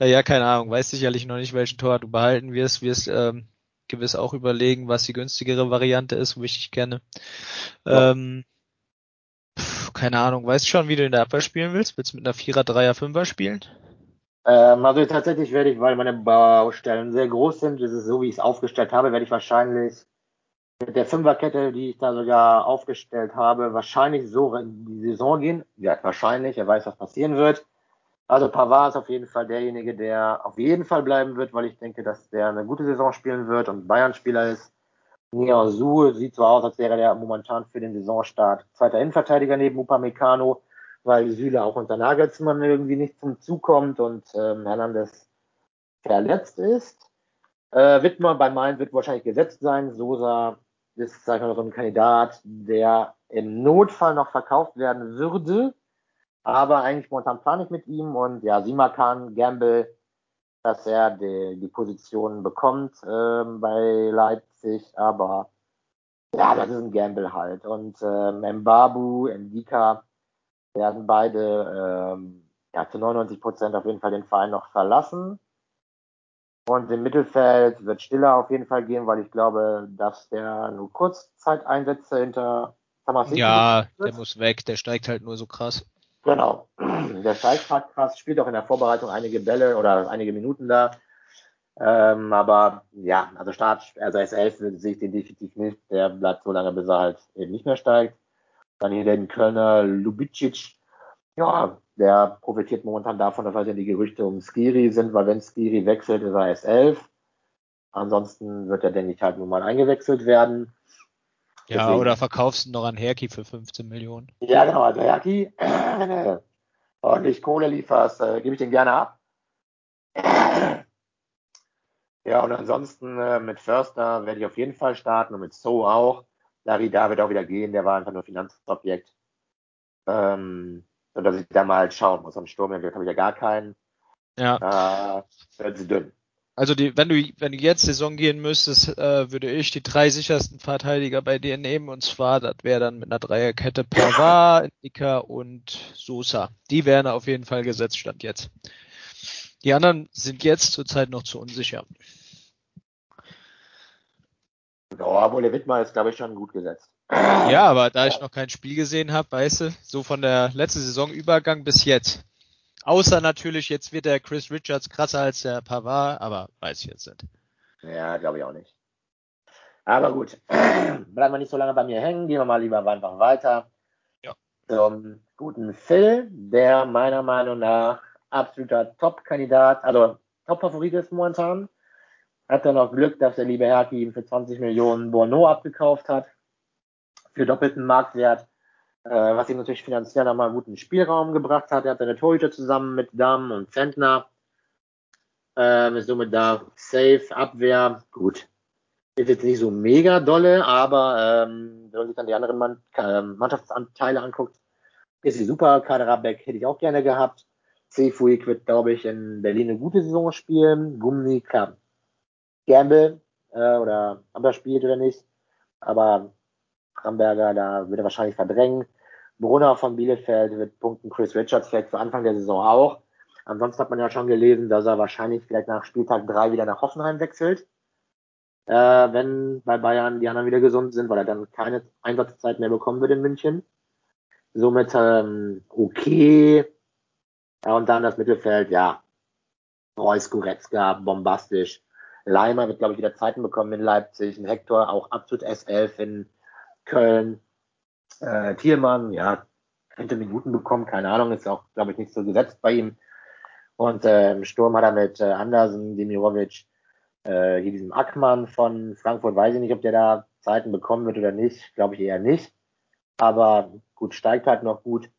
Speaker 2: Äh, ja, keine Ahnung, weiß sicherlich noch nicht, welchen Tor du behalten wirst. Wirst ähm, gewiss auch überlegen, was die günstigere Variante ist, wo ich dich kenne. Ja. Ähm, pf, keine Ahnung, weißt du schon, wie du in der Abwehr spielen willst? Willst du mit einer Vierer, Dreier, Fünfer spielen?
Speaker 1: Ähm, also tatsächlich werde ich, weil meine Baustellen sehr groß sind, das ist so, wie ich es aufgestellt habe, werde ich wahrscheinlich mit der Fünferkette, die ich da sogar aufgestellt habe, wahrscheinlich so in die Saison gehen. Ja, wahrscheinlich, er weiß, was passieren wird. Also Pavard ist auf jeden Fall derjenige, der auf jeden Fall bleiben wird, weil ich denke, dass der eine gute Saison spielen wird und Bayern-Spieler ist. Nia Su sieht so aus, als wäre der momentan für den Saisonstart zweiter Innenverteidiger neben Upamecano, weil Süle auch unter Nagelsmann irgendwie nicht zum Zug kommt und ähm, Hernandez verletzt ist. Äh, Wittmer bei Mainz wird wahrscheinlich gesetzt sein. Sosa ist, sag ich mal, so ein Kandidat, der im Notfall noch verkauft werden würde, aber eigentlich momentan plane ich mit ihm und ja, Simakan, Gamble, dass er die, die Position bekommt ähm, bei Leipzig, aber ja, das ist ein Gamble halt. Und ähm, Mbabu, Ndika werden beide ähm, ja, zu 99 Prozent auf jeden Fall den Verein noch verlassen. Und im Mittelfeld wird Stiller auf jeden Fall gehen, weil ich glaube, dass der nur Kurzzeiteinsätze hinter
Speaker 2: Tamasiki Ja, der muss weg, der steigt halt nur so krass.
Speaker 1: Genau. Der steigt halt krass, spielt auch in der Vorbereitung einige Bälle oder einige Minuten da. Ähm, aber ja, also Start, also S11 sehe ich den definitiv nicht. Der bleibt so lange, bis er halt eben nicht mehr steigt. Dann hier den Kölner Lubicic. Ja, der profitiert momentan davon, dass halt die Gerüchte um Skiri sind, weil wenn Skiri wechselt, ist er S11. Ansonsten wird er, denke ich, halt nur mal eingewechselt werden.
Speaker 2: Ja, Deswegen. oder verkaufst du noch an Herki für 15 Millionen?
Speaker 1: Ja, genau, also Herki, <clears throat> wenn du ordentlich Kohle lieferst, äh, gebe ich den gerne ab. Ja, und ansonsten äh, mit Förster werde ich auf jeden Fall starten und mit So auch. Larry da wird auch wieder gehen, der war einfach nur Finanzobjekt. Ähm, dass ich da mal schauen muss. Am Sturm habe ich ja gar keinen.
Speaker 2: Ja.
Speaker 1: Äh, wird sie dünn.
Speaker 2: Also die, wenn du wenn du jetzt Saison gehen müsstest, äh, würde ich die drei sichersten Verteidiger bei dir nehmen und zwar, das wäre dann mit einer Dreierkette Pavard, Nika und Sosa. Die wären auf jeden Fall gesetzt stand jetzt. Die anderen sind jetzt zurzeit noch zu unsicher.
Speaker 1: Ja, obwohl der Wittmer ist, glaube ich, schon gut gesetzt.
Speaker 2: Ja, aber da ich noch kein Spiel gesehen habe, weißt du, so von der letzten Saisonübergang bis jetzt. Außer natürlich, jetzt wird der Chris Richards krasser als der Pavard, aber weiß ich jetzt nicht.
Speaker 1: Ja, glaube ich auch nicht. Aber gut, <clears throat> bleiben wir nicht so lange bei mir hängen, gehen wir mal lieber einfach weiter. Ja. Zum guten Phil, der meiner Meinung nach absoluter Top-Kandidat, also Top-Favorit ist momentan. Hat er noch Glück, dass der liebe Herki ihm für 20 Millionen Bono abgekauft hat. Für doppelten Marktwert. Äh, was ihm natürlich finanziell nochmal guten Spielraum gebracht hat. Er hat seine Torhüter zusammen mit Damm und Zentner. Ähm, ist somit da safe, Abwehr, gut. Ist jetzt nicht so mega dolle, aber ähm, wenn man sich dann die anderen Mann, äh, Mannschaftsanteile anguckt, ist sie super. Kaderabek hätte ich auch gerne gehabt. Seafuig wird, glaube ich, in Berlin eine gute Saison spielen. Gummi, klar. Gamble, äh, oder ob er spielt oder nicht. Aber Ramberger, da wird er wahrscheinlich verdrängen. Brunner von Bielefeld wird punkten. Chris Richards vielleicht zu Anfang der Saison auch. Ansonsten hat man ja schon gelesen, dass er wahrscheinlich vielleicht nach Spieltag drei wieder nach Hoffenheim wechselt. Äh, wenn bei Bayern die anderen wieder gesund sind, weil er dann keine Einsatzzeit mehr bekommen wird in München. Somit ähm, okay. Ja, und dann das Mittelfeld, ja. Reus, Goretzka, bombastisch. Leimer wird, glaube ich, wieder Zeiten bekommen in Leipzig. Ein Hector auch absolut S11 in Köln. Äh, Thielmann, ja, könnte Minuten bekommen, keine Ahnung, ist auch, glaube ich, nicht so gesetzt bei ihm. Und äh, im Sturm hat er mit äh, Andersen, Demirovic, äh, hier diesem Ackmann von Frankfurt, weiß ich nicht, ob der da Zeiten bekommen wird oder nicht, glaube ich eher nicht. Aber gut, steigt halt noch gut.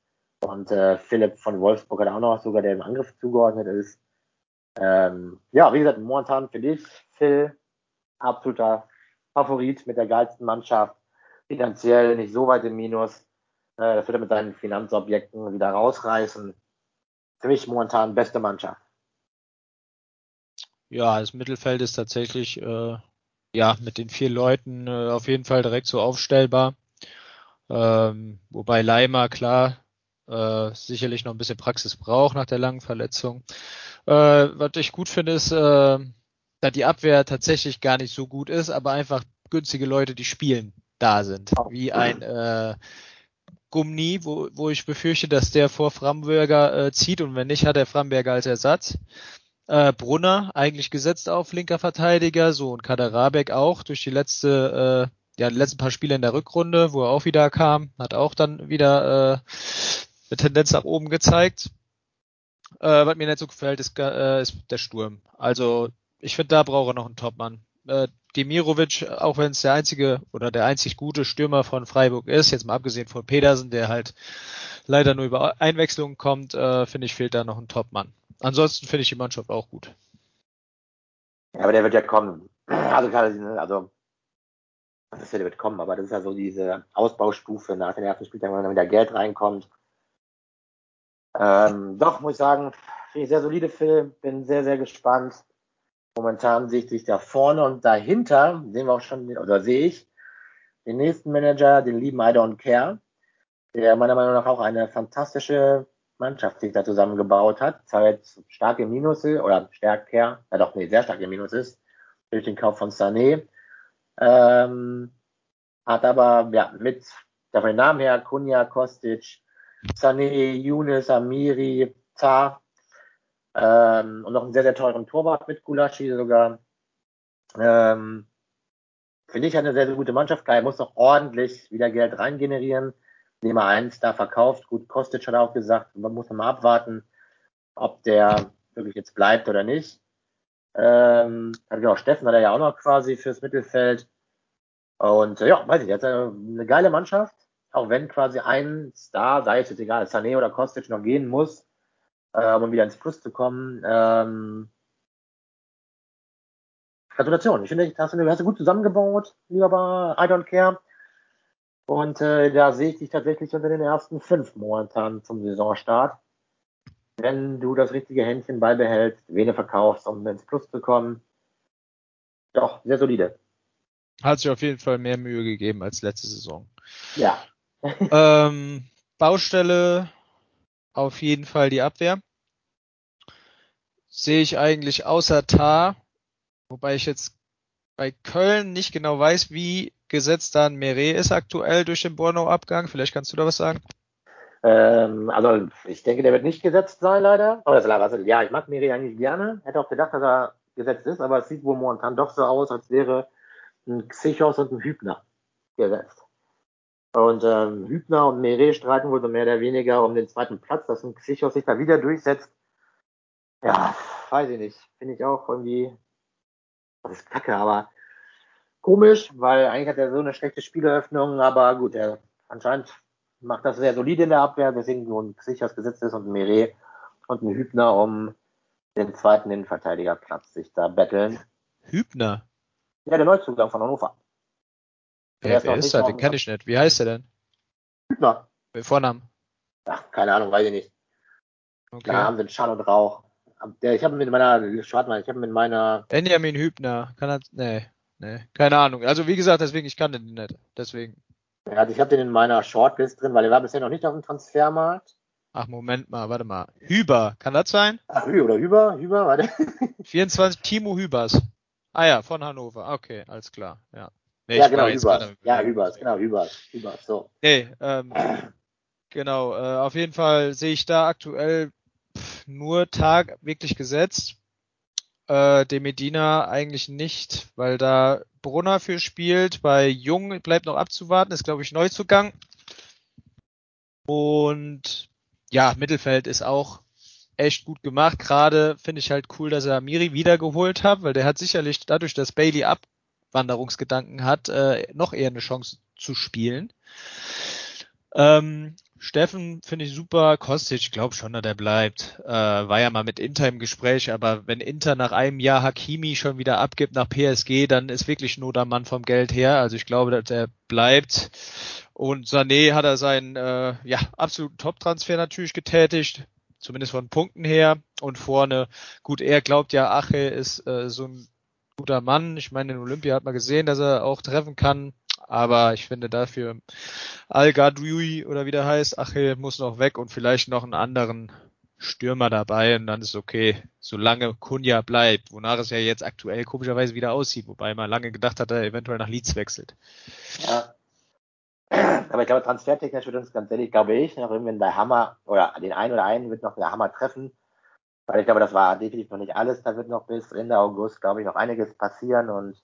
Speaker 1: Und äh, Philipp von Wolfsburg hat auch noch sogar, der im Angriff zugeordnet ist. Ähm, ja, wie gesagt, momentan für dich, Phil, absoluter Favorit mit der geilsten Mannschaft. Finanziell nicht so weit im Minus. Äh, das wird er mit seinen Finanzobjekten wieder rausreißen. Für mich momentan beste Mannschaft.
Speaker 2: Ja, das Mittelfeld ist tatsächlich äh, ja mit den vier Leuten äh, auf jeden Fall direkt so aufstellbar. Ähm, wobei Leimer klar äh, sicherlich noch ein bisschen Praxis braucht nach der langen Verletzung. Äh, was ich gut finde, ist, äh, dass die Abwehr tatsächlich gar nicht so gut ist, aber einfach günstige Leute, die spielen, da sind. Wie ein äh, Gumni, wo, wo ich befürchte, dass der vor Framberger äh, zieht und wenn nicht, hat er Framberger als Ersatz. Äh, Brunner eigentlich gesetzt auf linker Verteidiger, so und Kaderabek auch durch die letzte, äh, ja, die letzten paar Spiele in der Rückrunde, wo er auch wieder kam, hat auch dann wieder äh, eine Tendenz nach oben gezeigt. Äh, was mir nicht so gefällt, ist, äh, ist der Sturm. Also ich finde, da braucht er noch einen Topmann. Äh, Demirovic, auch wenn es der einzige oder der einzig gute Stürmer von Freiburg ist, jetzt mal abgesehen von Pedersen, der halt leider nur über Einwechslungen kommt, äh, finde ich, fehlt da noch ein Topmann. Ansonsten finde ich die Mannschaft auch gut.
Speaker 1: Ja, aber der wird ja kommen. Also gerade, also das wird kommen, aber das ist ja so diese Ausbaustufe nach dem ersten Spieltag, wenn dann wieder Geld reinkommt. Ähm, doch, muss ich sagen, finde ich sehr solide Film, bin sehr, sehr gespannt. Momentan sehe ich sich da vorne und dahinter sehen wir auch schon, oder sehe ich, den nächsten Manager, den lieben I Don't Care, der meiner Meinung nach auch eine fantastische Mannschaft sich da zusammengebaut hat. Zwar jetzt starke Minus oder stärker, ja doch, nee, sehr starke Minus ist, durch den Kauf von Sané. Ähm, hat aber, ja, mit, von den Namen her, Kunja, Kostic, Sané, Younes, Amiri, Tar ähm, und noch einen sehr, sehr teuren Torwart mit Gulaschi sogar. Ähm, Finde ich eine sehr, sehr gute Mannschaft. Klar, er muss noch ordentlich wieder Geld rein generieren. Nehmer eins da verkauft. Gut, Kostic hat auch gesagt, man muss mal abwarten, ob der wirklich jetzt bleibt oder nicht. Ähm, genau, Steffen hat er ja auch noch quasi fürs Mittelfeld. Und äh, ja, weiß ich, jetzt eine, eine geile Mannschaft auch wenn quasi ein Star, sei es jetzt egal, Sané oder Kostic noch gehen muss, äh, um wieder ins Plus zu kommen. Ähm, Gratulation. Ich finde, hast du, hast du gut zusammengebaut, lieber I don't care. Und äh, da sehe ich dich tatsächlich unter den ersten fünf momentan zum Saisonstart. Wenn du das richtige Händchen beibehältst, Vene verkaufst, um ins Plus zu kommen, Doch, sehr solide.
Speaker 2: Hat sich auf jeden Fall mehr Mühe gegeben als letzte Saison.
Speaker 1: Ja.
Speaker 2: ähm, Baustelle auf jeden Fall die Abwehr. Sehe ich eigentlich außer Tar, wobei ich jetzt bei Köln nicht genau weiß, wie gesetzt dann Meret ist aktuell durch den Borno-Abgang. Vielleicht kannst du da was sagen?
Speaker 1: Ähm, also ich denke, der wird nicht gesetzt sein, leider. Ja, ich mag Meret eigentlich gerne. Hätte auch gedacht, dass er gesetzt ist, aber es sieht wohl momentan doch so aus, als wäre ein Xichos und ein Hübner gesetzt. Und ähm, Hübner und Meret streiten wohl so mehr oder weniger um den zweiten Platz, dass ein Xichos sich da wieder durchsetzt. Ja, weiß ich nicht. Finde ich auch irgendwie, das ist kacke, aber komisch, weil eigentlich hat er so eine schlechte Spieleröffnung, aber gut, er anscheinend macht das sehr solide in der Abwehr, deswegen nur ein Xichos gesetzt ist und ein Meret und ein Hübner um den zweiten Innenverteidigerplatz sich da betteln.
Speaker 2: Hübner?
Speaker 1: Ja, der Neuzugang von Hannover.
Speaker 2: Wer, wer ist, der? Den kenne ich nicht. Wie heißt der denn?
Speaker 1: Hübner.
Speaker 2: Vornamen?
Speaker 1: Ach, keine Ahnung, weiß ich nicht. Okay. Haben wir Schall und Rauch. Ich habe mit meiner, mal, ich habe mit meiner.
Speaker 2: Benjamin Hübner, kann er, nee, nee, keine Ahnung. Also wie gesagt, deswegen, ich kann den nicht, deswegen.
Speaker 1: Ja, ich habe den in meiner Shortlist drin, weil er war bisher noch nicht auf dem Transfermarkt.
Speaker 2: Ach, Moment mal, warte mal. Hüber, kann das sein?
Speaker 1: Ach, Hü oder Hüber, Hüber, warte. <laughs>
Speaker 2: 24, Timo Hübers. Ah ja, von Hannover. Okay, alles klar, ja.
Speaker 1: Nee, ja, genau, Hübers. Ja, Hübers, genau, Hübers. Hübers, so.
Speaker 2: Nee, ähm, <clears throat> genau, äh, auf jeden Fall sehe ich da aktuell pff, nur Tag wirklich gesetzt. Äh, De Medina eigentlich nicht, weil da Brunner für spielt. Bei Jung bleibt noch abzuwarten, ist glaube ich Neuzugang. Und ja, Mittelfeld ist auch echt gut gemacht. Gerade finde ich halt cool, dass er Miri wiedergeholt hat, weil der hat sicherlich dadurch, dass Bailey ab Wanderungsgedanken hat, äh, noch eher eine Chance zu spielen. Ähm, Steffen finde ich super. Kostic, ich glaube schon, dass er bleibt. Äh, war ja mal mit Inter im Gespräch, aber wenn Inter nach einem Jahr Hakimi schon wieder abgibt nach PSG, dann ist wirklich nur der Mann vom Geld her. Also ich glaube, dass er bleibt. Und Sané hat er seinen äh, ja, absoluten Top-Transfer natürlich getätigt, zumindest von Punkten her. Und vorne, gut, er glaubt ja, Ache ist äh, so ein guter Mann. Ich meine, in Olympia hat man gesehen, dass er auch treffen kann. Aber ich finde dafür Al Gadri oder wie der heißt, Achel muss noch weg und vielleicht noch einen anderen Stürmer dabei und dann ist okay, solange Kunja bleibt, wonach es ja jetzt aktuell komischerweise wieder aussieht, wobei man lange gedacht hat, er eventuell nach Leeds wechselt.
Speaker 1: Ja. Aber ich glaube, transfertechnisch wird uns ganz ehrlich, glaube ich, noch irgendwann bei Hammer oder den einen oder einen wird noch der Hammer treffen. Weil ich glaube, das war definitiv noch nicht alles. Da wird noch bis Ende August, glaube ich, noch einiges passieren und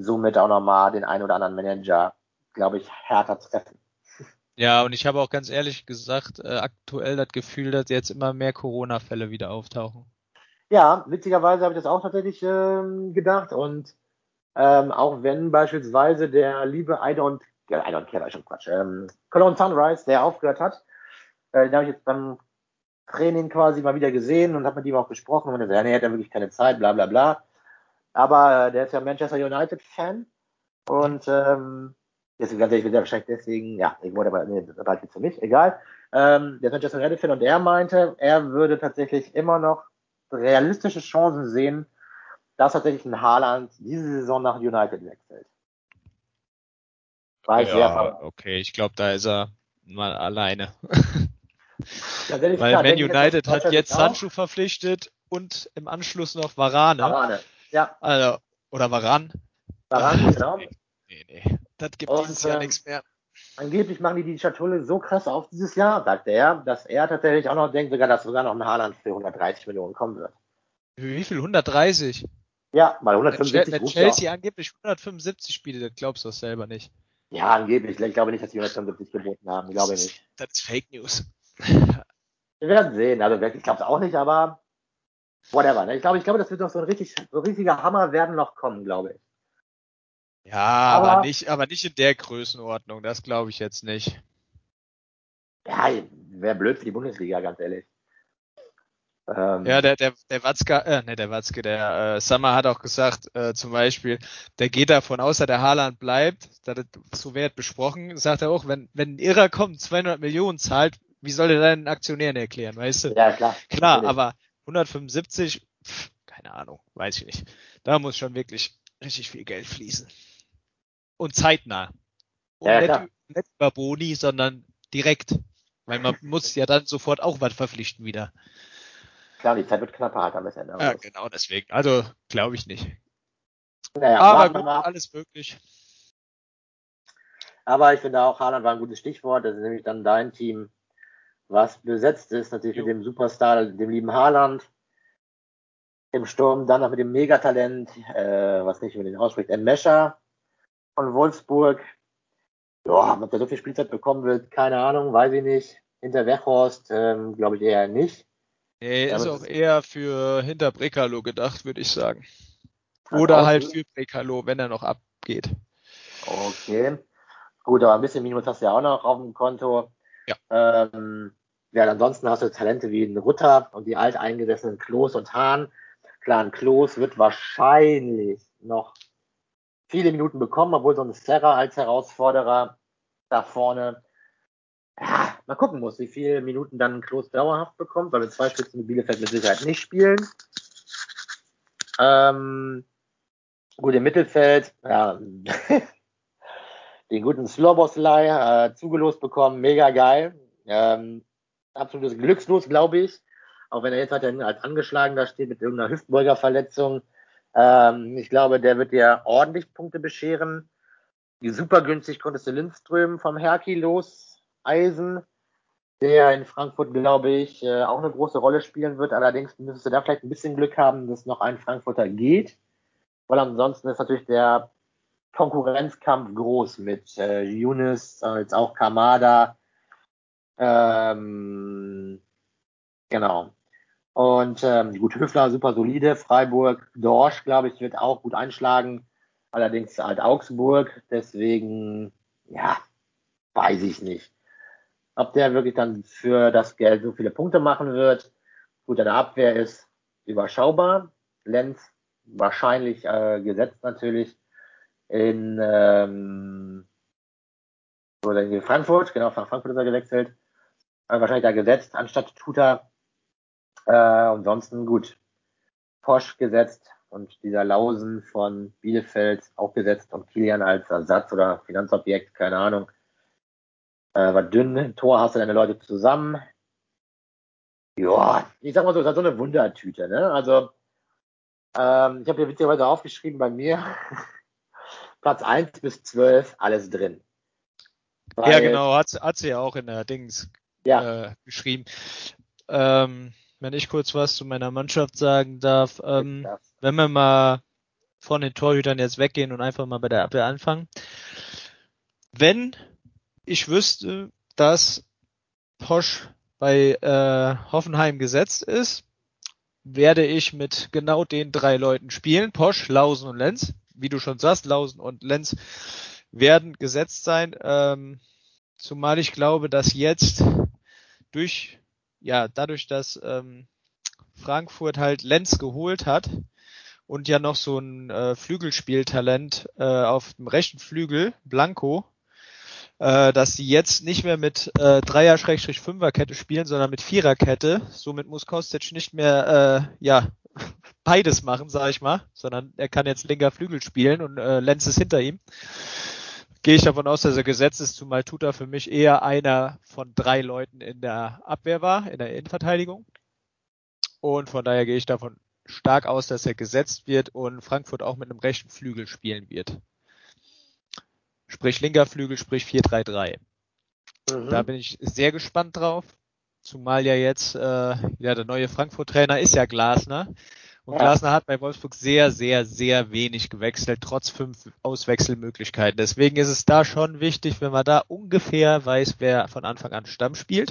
Speaker 1: somit auch nochmal den einen oder anderen Manager, glaube ich, härter treffen.
Speaker 2: Ja, und ich habe auch ganz ehrlich gesagt, äh, aktuell das Gefühl, dass jetzt immer mehr Corona-Fälle wieder auftauchen.
Speaker 1: Ja, witzigerweise habe ich das auch tatsächlich ähm, gedacht und ähm, auch wenn beispielsweise der liebe I don't, I don't care, schon Quatsch, ähm, Cologne Sunrise, der aufgehört hat, äh, den habe ich jetzt beim Training quasi mal wieder gesehen und habe mit ihm auch gesprochen und er sagt, nee, er hat ja wirklich keine Zeit, bla bla bla. Aber äh, der ist ja Manchester United Fan und ähm, deswegen ganz ehrlich, wahrscheinlich deswegen, ja, ich wollte aber, nee, das bald jetzt für mich, egal. Ähm, der ist Manchester United Fan und er meinte, er würde tatsächlich immer noch realistische Chancen sehen, dass tatsächlich ein Haaland diese Saison nach United wechselt.
Speaker 2: War ich ja, sehr okay, ich glaube, da ist er mal alleine. <laughs> Weil klar, Man United hat jetzt Sancho verpflichtet und im Anschluss noch Varane.
Speaker 1: Varane, ja.
Speaker 2: Also, oder Varan.
Speaker 1: Varane, <laughs> genau. Nee,
Speaker 2: nee, nee. Das gibt und, dieses Jahr ähm, nichts mehr.
Speaker 1: Angeblich machen die die Schatulle so krass auf dieses Jahr, sagt er, dass er tatsächlich auch noch denkt, sogar, dass sogar noch ein Haaland für 130 Millionen kommen wird.
Speaker 2: Wie viel? 130?
Speaker 1: Ja, mal 175.
Speaker 2: Wenn, wenn Chelsea angeblich 175 spielt, das glaubst du das selber nicht.
Speaker 1: Ja, angeblich. Ich glaube nicht, dass die 175 geboten haben. Ich glaube nicht.
Speaker 2: Das ist Fake News.
Speaker 1: Wir werden sehen. Also ich glaube es auch nicht, aber whatever. Ne? Ich glaube, ich glaube, das wird noch so ein richtig, so riesiger Hammer werden noch kommen, glaube ich.
Speaker 2: Ja, aber, aber nicht, aber nicht in der Größenordnung. Das glaube ich jetzt nicht.
Speaker 1: Ja, wäre blöd für die Bundesliga, ganz ehrlich.
Speaker 2: Ähm, ja, der, der, der Watzke, äh, ne, der Watzke, der äh, Summer hat auch gesagt, äh, zum Beispiel, der geht davon aus, dass der Haaland bleibt, das, so wird besprochen, sagt er auch, wenn, wenn ein Irrer kommt, 200 Millionen zahlt, wie soll er deinen Aktionären erklären, weißt du?
Speaker 1: Ja, klar.
Speaker 2: Klar, natürlich. aber 175, pff, keine Ahnung, weiß ich nicht. Da muss schon wirklich richtig viel Geld fließen. Und zeitnah. Und
Speaker 1: Ja,
Speaker 2: nicht, nicht über Boni, sondern direkt. Weil man <laughs> muss ja dann sofort auch was verpflichten wieder.
Speaker 1: Klar, die Zeit wird knapper halt am Ende.
Speaker 2: Ja, genau deswegen. Also glaube ich nicht.
Speaker 1: Naja,
Speaker 2: Aber gut, alles möglich.
Speaker 1: Aber ich finde auch, Haaland war ein gutes Stichwort. Das ist nämlich dann dein Team, was besetzt ist. Natürlich
Speaker 2: Jo.
Speaker 1: mit dem Superstar, dem lieben Haaland. Im Sturm dann noch mit dem Megatalent, äh, was nicht über den ausspricht, Mescher von Wolfsburg. Ja, ob der so viel Spielzeit bekommen wird, keine Ahnung, weiß ich nicht. Hinter Wechhorst, ähm, glaube ich eher nicht.
Speaker 2: Nee, ist auch eher für hinter Brekalo gedacht, würde ich sagen.
Speaker 1: Also
Speaker 2: Oder
Speaker 1: auch-
Speaker 2: halt für Brekalo, wenn er noch abgeht.
Speaker 1: Okay. Gut, aber ein bisschen Minus hast du ja auch noch auf dem Konto.
Speaker 2: Ja.
Speaker 1: Ähm, ja, ansonsten hast du Talente wie ein Rutter und die alteingesessenen Klos und Hahn. Klar, ein Klos wird wahrscheinlich noch viele Minuten bekommen, obwohl so ein Serra als Herausforderer da vorne ja, mal gucken muss, wie viele Minuten dann ein Klos dauerhaft bekommt, weil wir zwei Spitzen mit Bielefeld mit Sicherheit nicht spielen. Ähm, gut, im Mittelfeld, ja, <laughs> den guten Sloboslai äh, zugelost bekommen, mega geil. Ähm, absolutes Glückslos, glaube ich. Auch wenn er jetzt halt als angeschlagen da steht mit irgendeiner Hüftbeugerverletzung. Ähm, ich glaube, der wird dir ordentlich Punkte bescheren. Super günstig konntest du Lindström vom Herki loseisen, der in Frankfurt, glaube ich, äh, auch eine große Rolle spielen wird. Allerdings müsstest du da vielleicht ein bisschen Glück haben, dass noch ein Frankfurter geht. Weil ansonsten ist natürlich der Konkurrenzkampf groß mit äh, Younes, äh, jetzt auch Kamada. Ähm, genau. Und ähm, gut, Höfler super solide. Freiburg, Dorsch, glaube ich, wird auch gut einschlagen. Allerdings halt Augsburg. Deswegen, ja, weiß ich nicht. Ob der wirklich dann für das Geld so viele Punkte machen wird. Gut, der Abwehr ist überschaubar. Lenz wahrscheinlich äh, gesetzt natürlich in, ähm, oder in Frankfurt, genau, von Frankfurt ist er gewechselt. Äh, wahrscheinlich da gesetzt, anstatt Tuta. Äh, ansonsten gut. Posch gesetzt und dieser Lausen von Bielefeld auch gesetzt und Kilian als Ersatz oder Finanzobjekt, keine Ahnung. Äh, war dünn, Tor hast du deine Leute zusammen. Ja, ich sag mal so, ist halt so eine Wundertüte, ne? Also, ähm, ich habe hier witzigerweise aufgeschrieben bei mir, <laughs> Platz 1 bis 12, alles drin.
Speaker 2: ja,
Speaker 1: Weil-
Speaker 2: genau, hat, hat sie ja auch in der Dings
Speaker 1: Ja,
Speaker 2: äh, geschrieben. Ähm, wenn ich kurz was zu meiner Mannschaft sagen darf, ähm, wenn wir mal von den Torhütern jetzt weggehen und einfach mal bei der Abwehr anfangen. Wenn ich wüsste, dass Posch bei äh, Hoffenheim gesetzt ist, werde ich mit genau den drei Leuten spielen. Posch, Lausen und Lenz. Wie du schon sagst, Lausen und Lenz werden gesetzt sein. Ähm, zumal ich glaube, dass jetzt durch, ja, dadurch, dass ähm, Frankfurt halt Lenz geholt hat und ja noch so ein äh, Flügelspieltalent äh, auf dem rechten Flügel, Blanco, äh, dass sie jetzt nicht mehr mit äh, Dreier-Fünfer-Kette spielen, sondern mit Viererkette. Somit muss Kostic nicht mehr äh, ja beides machen, sage ich mal, sondern er kann jetzt linker Flügel spielen und äh, Lenz ist hinter ihm. Gehe ich davon aus, dass er gesetzt ist, zumal Tuta für mich eher einer von drei Leuten in der Abwehr war, in der Innenverteidigung. Und von daher gehe ich davon stark aus, dass er gesetzt wird und Frankfurt auch mit einem rechten Flügel spielen wird. Sprich linker Flügel, sprich 4-3-3.
Speaker 1: Mhm.
Speaker 2: Da bin ich sehr gespannt drauf. Zumal ja jetzt, äh, ja, der neue Frankfurt-Trainer ist ja Glasner. Und
Speaker 1: Ja.
Speaker 2: Glasner hat bei Wolfsburg sehr, sehr, sehr wenig gewechselt, trotz fünf Auswechselmöglichkeiten. Deswegen ist es da schon wichtig, wenn man da ungefähr weiß, wer von Anfang an Stamm spielt.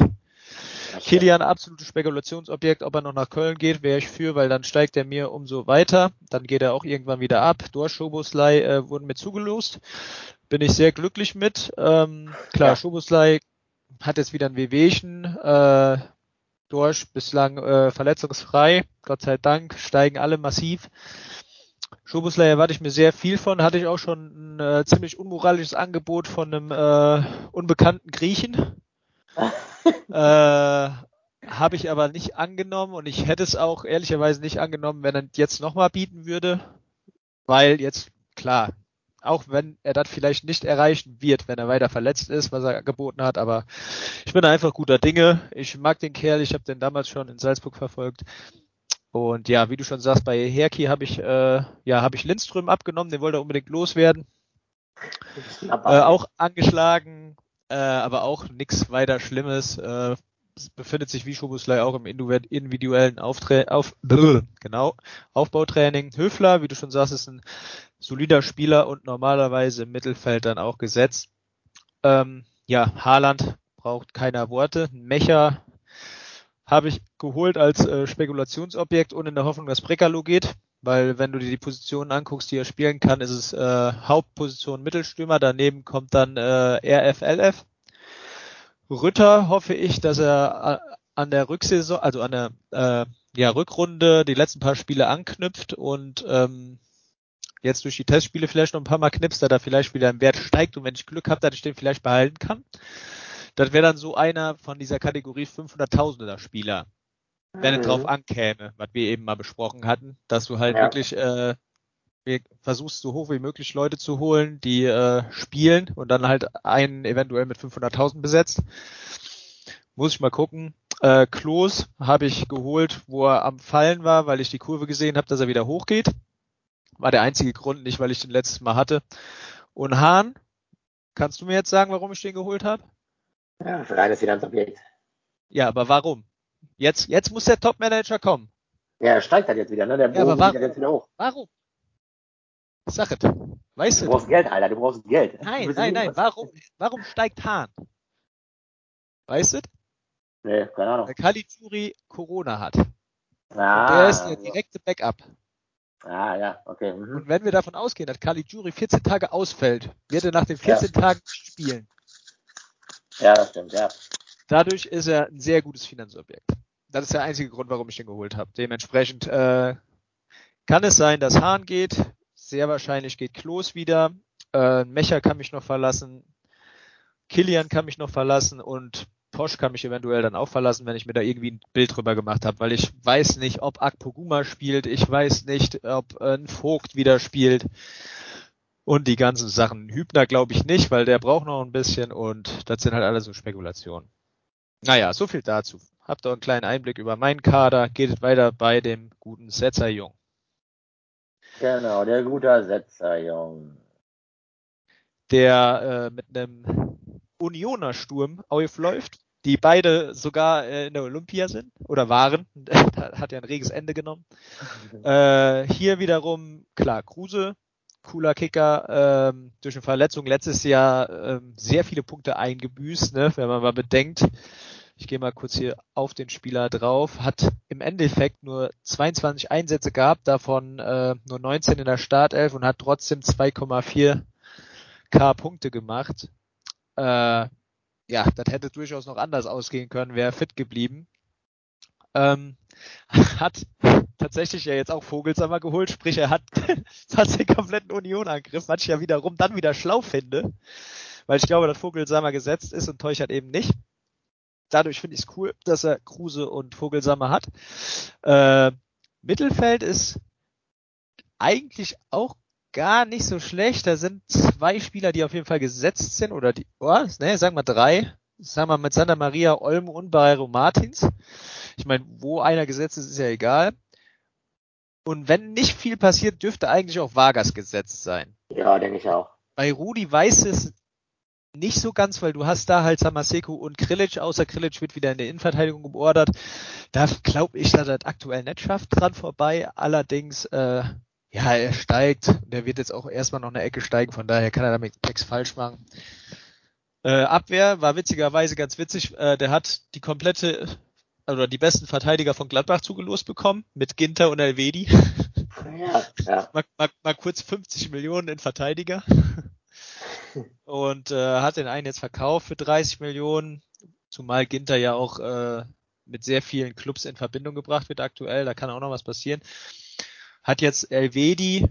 Speaker 2: Kilian, absolutes Spekulationsobjekt, ob er noch nach Köln geht, wäre ich für, weil dann steigt er mir umso weiter. Dann geht er auch irgendwann wieder ab. Dorsch, Schoboslei äh, wurden mir zugelost. Bin ich sehr glücklich mit. Ähm, klar,
Speaker 1: Ja.
Speaker 2: Schoboslei hat jetzt wieder ein Wehwehchen. Äh, Dorsch bislang äh, verletzungsfrei. Gott sei Dank steigen alle massiv. Schoboslei erwarte ich mir sehr viel von. Hatte ich auch schon ein äh, ziemlich unmoralisches Angebot von einem äh, unbekannten Griechen. <laughs> äh, habe ich aber nicht angenommen und ich hätte es auch ehrlicherweise nicht angenommen, wenn er jetzt nochmal bieten würde, weil jetzt klar. Auch wenn er das vielleicht nicht erreichen wird, wenn er weiter verletzt ist, was er geboten hat, aber ich bin einfach guter Dinge. Ich mag den Kerl, ich habe den damals schon in Salzburg verfolgt. Und ja, wie du schon sagst, bei Herki habe ich äh, ja habe ich Lindström abgenommen, den wollte er unbedingt loswerden. Äh, auch angeschlagen, äh, aber auch nichts weiter Schlimmes. Äh, befindet sich wie Schobuslei auch im individuellen Auftra auf, genau, Aufbautraining. Höfler, wie du schon sagst, ist ein solider Spieler und normalerweise im Mittelfeld dann auch gesetzt. Ähm, ja, Haaland braucht keiner Worte. Mecher habe ich geholt als äh, Spekulationsobjekt und in der Hoffnung, dass Brekalo geht, weil wenn du dir die Positionen anguckst, die er spielen kann, ist es äh, Hauptposition Mittelstürmer, daneben kommt dann äh, RFLF. Rütter hoffe ich, dass er äh, an der Rücksaison, also an der äh, ja, Rückrunde die letzten paar Spiele anknüpft und ähm, jetzt durch die Testspiele vielleicht noch ein paar Mal knipst, da da vielleicht wieder im Wert steigt und wenn ich Glück habe, dass ich den vielleicht behalten kann. Das wäre dann so einer von dieser Kategorie 500.000er Spieler, wenn mhm. es drauf ankäme, was wir eben mal besprochen hatten, dass du halt ja. wirklich äh, versuchst so hoch wie möglich Leute zu holen, die äh, spielen und dann halt einen eventuell mit 500.000 besetzt. Muss ich mal gucken. Äh, Klos habe ich geholt, wo er am Fallen war, weil ich die Kurve gesehen habe, dass er wieder hochgeht. War der einzige Grund, nicht weil ich den letztes Mal hatte. Und Hahn, kannst du mir jetzt sagen, warum ich den geholt habe?
Speaker 1: Ja, reines Finanzobjekt.
Speaker 2: Ja, aber warum? Jetzt, jetzt muss der Top-Manager kommen.
Speaker 1: Ja, er steigt halt jetzt wieder, ne? Der
Speaker 2: ja, aber warum? jetzt wieder hoch. Warum? Sag es. Weißt
Speaker 1: du? Du brauchst Geld, Alter, du brauchst Geld.
Speaker 2: Nein, nein, nein, warum, warum steigt Hahn? Weißt du?
Speaker 1: Nee, keine Ahnung.
Speaker 2: Weil Caligiuri Corona hat. Ah, der ist der direkte Backup.
Speaker 1: Ah, ja, okay. Mhm.
Speaker 2: Und wenn wir davon ausgehen, dass Caligiuri 14 Tage ausfällt, wird er nach den 14 ja. Tagen spielen.
Speaker 1: Ja, das stimmt, ja.
Speaker 2: Dadurch ist er ein sehr gutes Finanzobjekt. Das ist der einzige Grund, warum ich den geholt habe. Dementsprechend äh, kann es sein, dass Hahn geht. Sehr wahrscheinlich geht Klos wieder. Äh, Mecher kann mich noch verlassen. Kilian kann mich noch verlassen und Posch kann mich eventuell dann auch verlassen, wenn ich mir da irgendwie ein Bild drüber gemacht habe, weil ich weiß nicht, ob Akpoguma spielt, ich weiß nicht, ob äh, ein Vogt wieder spielt und die ganzen Sachen. Hübner glaube ich nicht, weil der braucht noch ein bisschen und das sind halt alle so Spekulationen. Naja, so viel dazu. Habt ihr einen kleinen Einblick über meinen Kader, geht weiter bei dem guten Setzer Jung.
Speaker 1: Genau, der gute Setzer Jung.
Speaker 2: Der äh, mit einem Unioner Sturm aufläuft, die beide sogar äh, in der Olympia sind oder waren. <laughs> Hat ja ein reges Ende genommen. <laughs> Äh, hier wiederum, klar, Kruse, cooler Kicker, ähm, durch eine Verletzung letztes Jahr ähm, sehr viele Punkte eingebüßt, ne? wenn man mal bedenkt. Ich gehe mal kurz hier auf den Spieler drauf. Hat im Endeffekt nur 22 Einsätze gehabt, davon äh, nur 19 in der Startelf und hat trotzdem 2,4 K Punkte gemacht. Äh, ja, das hätte durchaus noch anders ausgehen können, wäre fit geblieben. Ähm, <laughs> hat tatsächlich ja jetzt auch Vogelsammer geholt, sprich er hat <laughs> fast den kompletten Union-Angriff, was ich ja wiederum dann wieder schlau finde, weil ich glaube, dass Vogelsammer gesetzt ist und Teuchert eben nicht. Dadurch finde ich es cool, dass er Kruse und Vogelsammer hat. Äh, Mittelfeld ist eigentlich auch gar nicht so schlecht. Da sind zwei Spieler, die auf jeden Fall gesetzt sind, oder die, oh, ne, sagen wir drei. Sagen wir mit Santa Maria, Olmo und Barrero Martins. Ich meine, wo einer gesetzt ist, ist ja egal. Und wenn nicht viel passiert, dürfte eigentlich auch Vargas gesetzt sein.
Speaker 1: Ja, denke ich auch.
Speaker 2: Bei Rudi weiß es nicht so ganz, weil du hast da halt Samaseko und Krilic, außer Krilic wird wieder in der Innenverteidigung geordert. Da glaube ich, dass er das aktuell nicht schafft dran vorbei. Allerdings, äh, ja, er steigt. Der wird jetzt auch erstmal noch eine Ecke steigen, von daher kann er damit nichts falsch machen. Äh, Abwehr war witzigerweise ganz witzig. Äh, der hat die komplette oder die besten Verteidiger von Gladbach zugelost bekommen, mit Ginter und Elvedi. Ja, ja. <laughs> mal, mal, mal kurz 50 Millionen in Verteidiger. Und äh, hat den einen jetzt verkauft für 30 Millionen, zumal Ginter ja auch äh, mit sehr vielen Clubs in Verbindung gebracht wird aktuell, da kann auch noch was passieren. Hat jetzt Elvedi,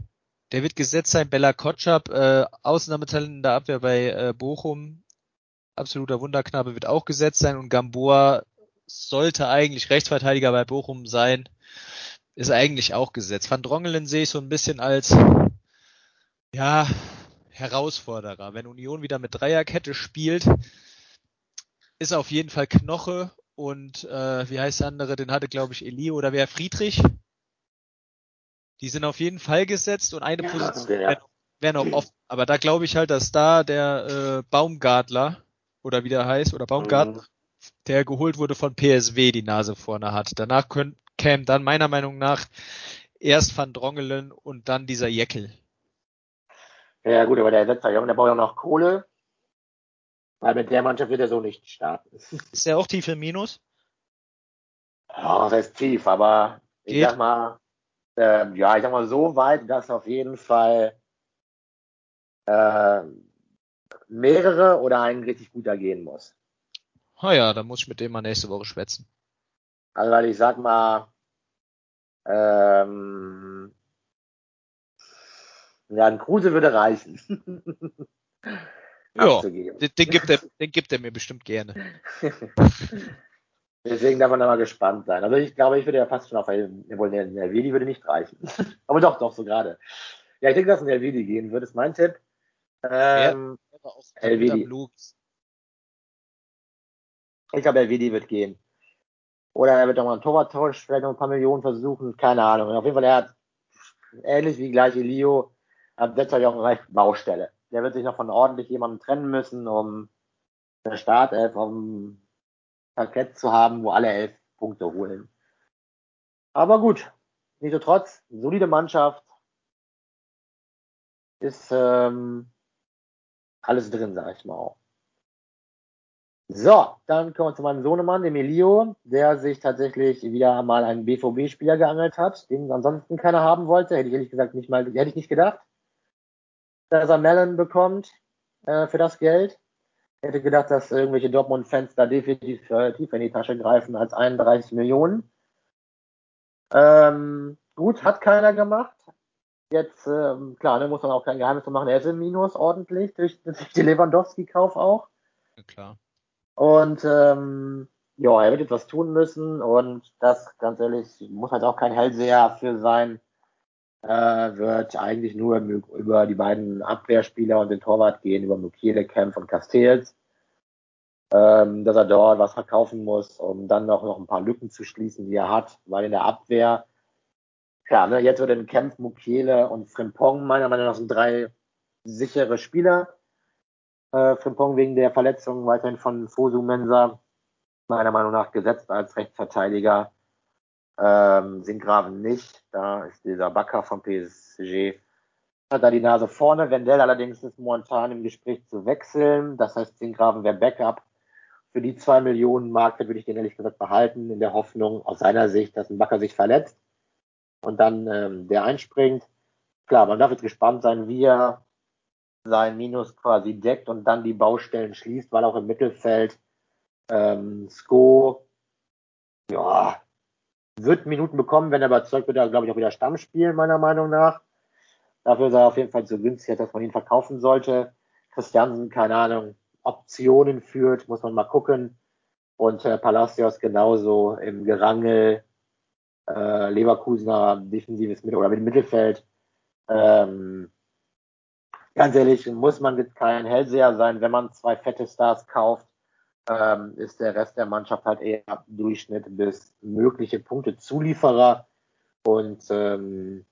Speaker 2: der wird gesetzt sein, Bella Kotschap, äh, Ausnahmetalent in der Abwehr bei äh, Bochum, absoluter Wunderknabe, wird auch gesetzt sein. Und Gamboa sollte eigentlich Rechtsverteidiger bei Bochum sein, ist eigentlich auch gesetzt. Van Drongelen sehe ich so ein bisschen als ja, Herausforderer. Wenn Union wieder mit Dreierkette spielt, ist auf jeden Fall Knoche und äh, wie heißt der andere, den hatte glaube ich Elio oder wer Friedrich. Die sind auf jeden Fall gesetzt und eine ja, Position ja. wäre noch offen. Aber da glaube ich halt, dass da der äh, Baumgartler oder wie der heißt, oder Baumgartner, mhm. der geholt wurde von PSW, die Nase vorne hat. Danach könnt, käme dann meiner Meinung nach erst Van Drongelen und dann dieser Jeckel.
Speaker 1: Ja gut, aber der letzte Junge, der braucht ja noch Kohle. Weil mit der Mannschaft wird er so nicht starten. <laughs>
Speaker 2: Ist er auch tief im Minus?
Speaker 1: Ja, das heißt tief, aber Geht. ich sag mal, äh, ja, ich sag mal so weit, dass auf jeden Fall äh, mehrere oder ein richtig guter gehen muss.
Speaker 2: Ah ja, dann muss ich mit dem mal nächste Woche schwätzen.
Speaker 1: Also weil ich sag mal, ähm, ja, ein Kruse würde reichen. <laughs>
Speaker 2: ja, den, den, gibt er, den gibt er mir bestimmt gerne. <laughs>
Speaker 1: Deswegen darf man da mal gespannt sein. Also ich glaube, ich würde ja fast schon auf einen, wohl der Nervidi würde nicht reichen. <laughs> Aber doch, doch, so gerade. Ja, ich denke, dass ein Nervidi gehen würde, ist mein Tipp. Ähm, Elvedi. Ich glaube, Elvedi wird gehen. Oder er wird nochmal einen Torwarttausch, vielleicht noch ein paar Millionen versuchen, keine Ahnung. auf jeden Fall, er hat ähnlich wie gleich Elio ab letzter Jahr eine Baustelle. Der wird sich noch von ordentlich jemandem trennen müssen, um der Startelf um Parkett zu haben, wo alle elf Punkte holen. Aber gut, nichtsdestotrotz, solide Mannschaft. Ist ähm, alles drin, sag ich mal auch. So, dann kommen wir zu meinem Sohnemann, dem Elio, der sich tatsächlich wieder mal einen BVB-Spieler geangelt hat, den ansonsten keiner haben wollte. Hätte ich ehrlich gesagt nicht mal, hätte ich nicht gedacht, dass er Mellon bekommt äh, für das Geld. Hätte gedacht, dass irgendwelche Dortmund-Fans da definitiv äh, tiefer in die Tasche greifen als 31 Millionen. Ähm, gut, hat keiner gemacht. Jetzt, ähm, klar, ne, muss man auch kein Geheimnis machen, er ist im Minus ordentlich, durch, <laughs> durch den Lewandowski-Kauf auch.
Speaker 2: Ja, klar.
Speaker 1: Und ähm, ja, er wird etwas tun müssen und das, ganz ehrlich, muss halt auch kein Hellseher für sein. Äh, wird eigentlich nur über die beiden Abwehrspieler und den Torwart gehen, über Mukiele, Kempf und Castells. Ähm, dass er dort was verkaufen muss, um dann noch, noch ein paar Lücken zu schließen, die er hat, weil in der Abwehr ja, ne, jetzt wird in Kempf, Mukiele und Frimpong meiner Meinung nach sind drei sichere Spieler. Äh, Frimpong wegen der Verletzung weiterhin von Fosu Mensa meiner Meinung nach gesetzt als Rechtsverteidiger. Ähm, Sinkgraven nicht. Da ist dieser Backer vom PSG. Hat da die Nase vorne. Wendell allerdings ist momentan im Gespräch zu wechseln. Das heißt, Sinkgraven wäre Backup. Für die zwei Millionen Mark würde ich den ehrlich gesagt behalten, in der Hoffnung aus seiner Sicht, dass ein Backer sich verletzt und dann ähm, der einspringt. Klar, man darf jetzt gespannt sein, wie er sein Minus quasi deckt und dann die Baustellen schließt, weil auch im Mittelfeld ähm, Sko ja, wird Minuten bekommen, wenn er überzeugt wird, er glaube ich auch wieder Stamm spielen, meiner Meinung nach. Dafür ist er auf jeden Fall zu günstig, dass man ihn verkaufen sollte. Christiansen, keine Ahnung, Optionen führt, muss man mal gucken. Und äh, Palacios genauso im Gerangel äh, Leverkusener defensives Mittel oder mit Mittelfeld. Ähm, ganz ehrlich, muss man kein Hellseher sein, wenn man zwei fette Stars kauft, ähm, ist der Rest der Mannschaft halt eher Durchschnitt bis mögliche Punktezulieferer. Und ähm,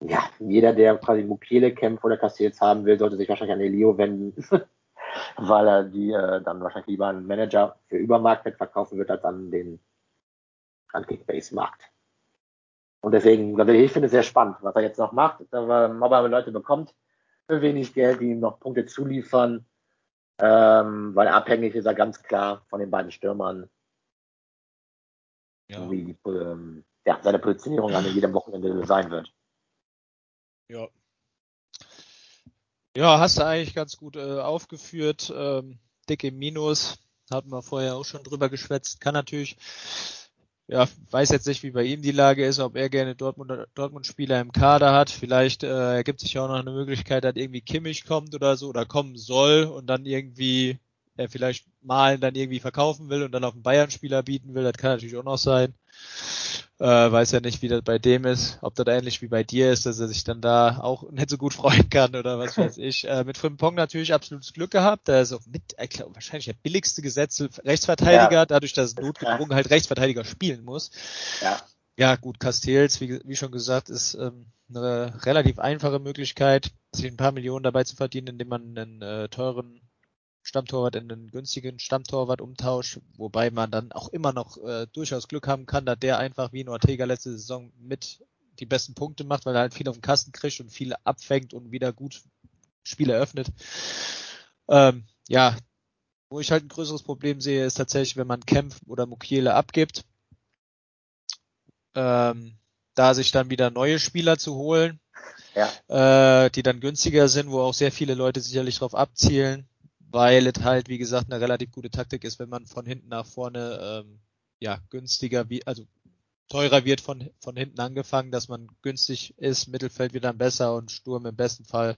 Speaker 1: ja, jeder, der quasi Mukiele kämpft oder Castells haben will, sollte sich wahrscheinlich an Elio wenden, <laughs> weil er die äh, dann wahrscheinlich lieber einen Manager für Übermarktwert verkaufen wird, als an den an Kickbase-Markt. Und deswegen, ich finde es sehr spannend, was er jetzt noch macht, ob er Leute bekommt für wenig Geld, die ihm noch Punkte zuliefern, ähm, weil abhängig ist er ganz klar von den beiden Stürmern, ja. wie ähm, ja, seine Positionierung an jedem Wochenende sein wird.
Speaker 2: Ja. Ja, hast du eigentlich ganz gut äh, aufgeführt. Ähm, dick im Minus, hatten wir vorher auch schon drüber geschwätzt. Kann natürlich ja, weiß jetzt nicht, wie bei ihm die Lage ist, ob er gerne Dortmund, Dortmund-Spieler im Kader hat. Vielleicht äh, ergibt sich auch noch eine Möglichkeit, dass irgendwie Kimmich kommt oder so oder kommen soll und dann irgendwie er vielleicht mal dann irgendwie verkaufen will und dann auf einen Bayern-Spieler bieten will. Das kann natürlich auch noch sein. Äh, weiß ja nicht, wie das bei dem ist, ob das ähnlich wie bei dir ist, dass er sich dann da auch nicht so gut <laughs> freuen kann oder was weiß <laughs> ich. Äh, mit Frimpong natürlich absolutes Glück gehabt. Er ist auch mit, ich glaube, wahrscheinlich der billigste Gesetze Rechtsverteidiger, ja, dadurch, dass notgedrungen halt Rechtsverteidiger spielen muss. Ja. Ja, gut, Castells, wie, wie schon gesagt, ist ähm, eine relativ einfache Möglichkeit, sich ein paar Millionen dabei zu verdienen, indem man einen äh, teuren Stammtorwart in einen günstigen Stammtorwart umtauscht, wobei man dann auch immer noch äh, durchaus Glück haben kann, dass der einfach wie in Ortega letzte Saison mit die besten Punkte macht, weil er halt viel auf den Kasten kriegt und viel abfängt und wieder gut Spiele eröffnet. Ähm, ja, wo ich halt ein größeres Problem sehe, ist tatsächlich, wenn man Kempf oder Mukiele abgibt, ähm, da sich dann wieder neue Spieler zu holen, ja. äh, die dann günstiger sind, wo auch sehr viele Leute sicherlich drauf abzielen weil es halt, wie gesagt, eine relativ gute Taktik ist, wenn man von hinten nach vorne ähm, ja günstiger wie also teurer wird von von hinten angefangen, dass man günstig ist, Mittelfeld wird dann besser und Sturm im besten Fall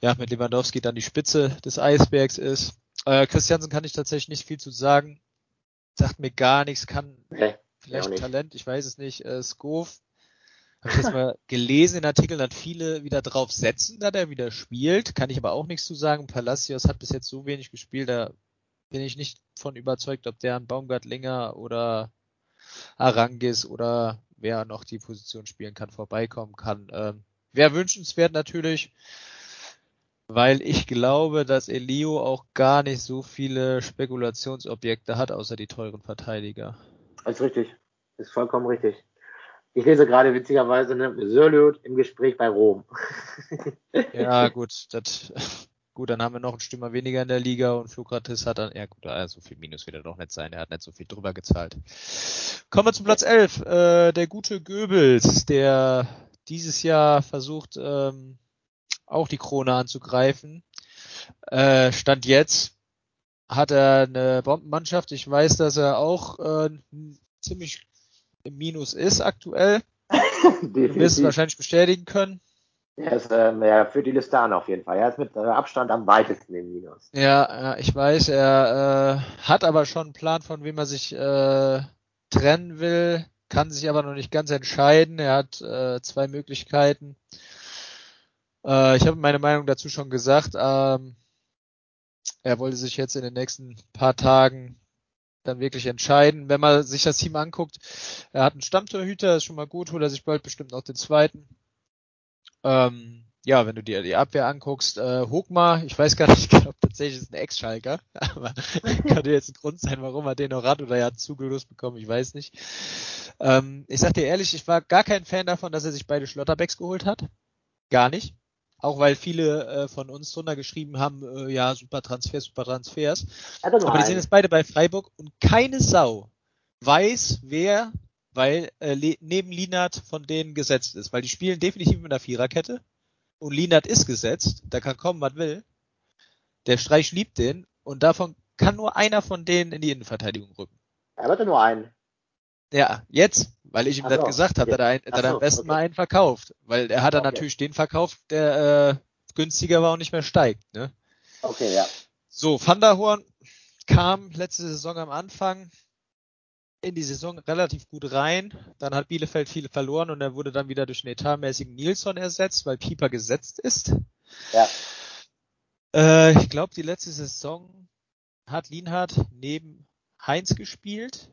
Speaker 2: ja mit Lewandowski dann die Spitze des Eisbergs ist. Äh, Christiansen kann ich tatsächlich nicht viel zu sagen. Sagt mir gar nichts, kann nee, vielleicht Talent, ich weiß es nicht. Äh, Skov habe ich jetzt mal gelesen in Artikeln, dass viele wieder drauf setzen, dass er wieder spielt. Kann ich aber auch nichts zu sagen. Palacios hat bis jetzt so wenig gespielt, da bin ich nicht von überzeugt, ob der an Baumgartlinger oder Arangis oder wer noch die Position spielen kann, vorbeikommen kann. Ähm, Wäre wünschenswert natürlich, weil ich glaube, dass Elio auch gar nicht so viele Spekulationsobjekte hat, außer die teuren Verteidiger.
Speaker 1: Das ist richtig. Das ist vollkommen richtig. Ich lese gerade witzigerweise ne, Sörlöt im Gespräch bei Rom. <laughs>
Speaker 2: ja, gut, das, <laughs> gut, dann haben wir noch einen Stürmer weniger in der Liga und Flugratis hat dann, ja gut, so viel Minus wird er doch nicht sein, er hat nicht so viel drüber gezahlt. Kommen wir zu Platz 11, äh, der gute Goebbels, der dieses Jahr versucht, ähm, auch die Krone anzugreifen. Äh, Stand jetzt hat er eine Bombenmannschaft. Ich weiß, dass er auch äh, ziemlich im Minus ist aktuell. <laughs> du wirst es wahrscheinlich bestätigen können.
Speaker 1: Er ist ähm, ja, für die Listan auf jeden Fall. Er ist mit äh, Abstand am weitesten im Minus.
Speaker 2: Ja, ja ich weiß. Er äh, hat aber schon einen Plan, von wem er sich äh, trennen will, kann sich aber noch nicht ganz entscheiden. Er hat äh, zwei Möglichkeiten. Äh, ich habe meine Meinung dazu schon gesagt. Ähm, er wollte sich jetzt in den nächsten paar Tagen dann wirklich entscheiden. Wenn man sich das Team anguckt, er hat einen Stammtorhüter, ist schon mal gut, holt er sich bald bestimmt noch den zweiten. Ähm, ja, wenn du dir die Abwehr anguckst, äh, Hogmar, ich weiß gar nicht, <laughs> ich glaube tatsächlich ist ein Ex-Schalker, <laughs> aber könnte jetzt ein Grund sein, warum er den noch hat oder er hat zugelost bekommen, ich weiß nicht. Ähm, ich sag dir ehrlich, ich war gar kein Fan davon, dass er sich beide Schlotterbecks geholt hat. Gar nicht. Auch weil viele äh, von uns drunter geschrieben haben, äh, ja, super Transfers, super Transfers. Aber die sind jetzt beide bei Freiburg und keine Sau weiß, wer, weil äh, neben Linard von denen gesetzt ist. Weil die spielen definitiv mit einer Viererkette und Linard ist gesetzt, da kann kommen, was will. Der Streich liebt den und davon kann nur einer von denen in die Innenverteidigung rücken.
Speaker 1: Er wird nur einen.
Speaker 2: Ja, jetzt, weil ich ihm das gesagt habe, ja. dass er, dass er am besten okay. mal einen verkauft. Weil er hat dann okay. natürlich den verkauft, der äh, günstiger war und nicht mehr steigt. Ne?
Speaker 1: Okay, ja.
Speaker 2: So, Van der Horn kam letzte Saison am Anfang in die Saison relativ gut rein. Dann hat Bielefeld viele verloren und er wurde dann wieder durch einen etatmäßigen Nilsson ersetzt, weil Pieper gesetzt ist. Ja. Äh, ich glaube, die letzte Saison hat Lienhardt neben Heinz gespielt.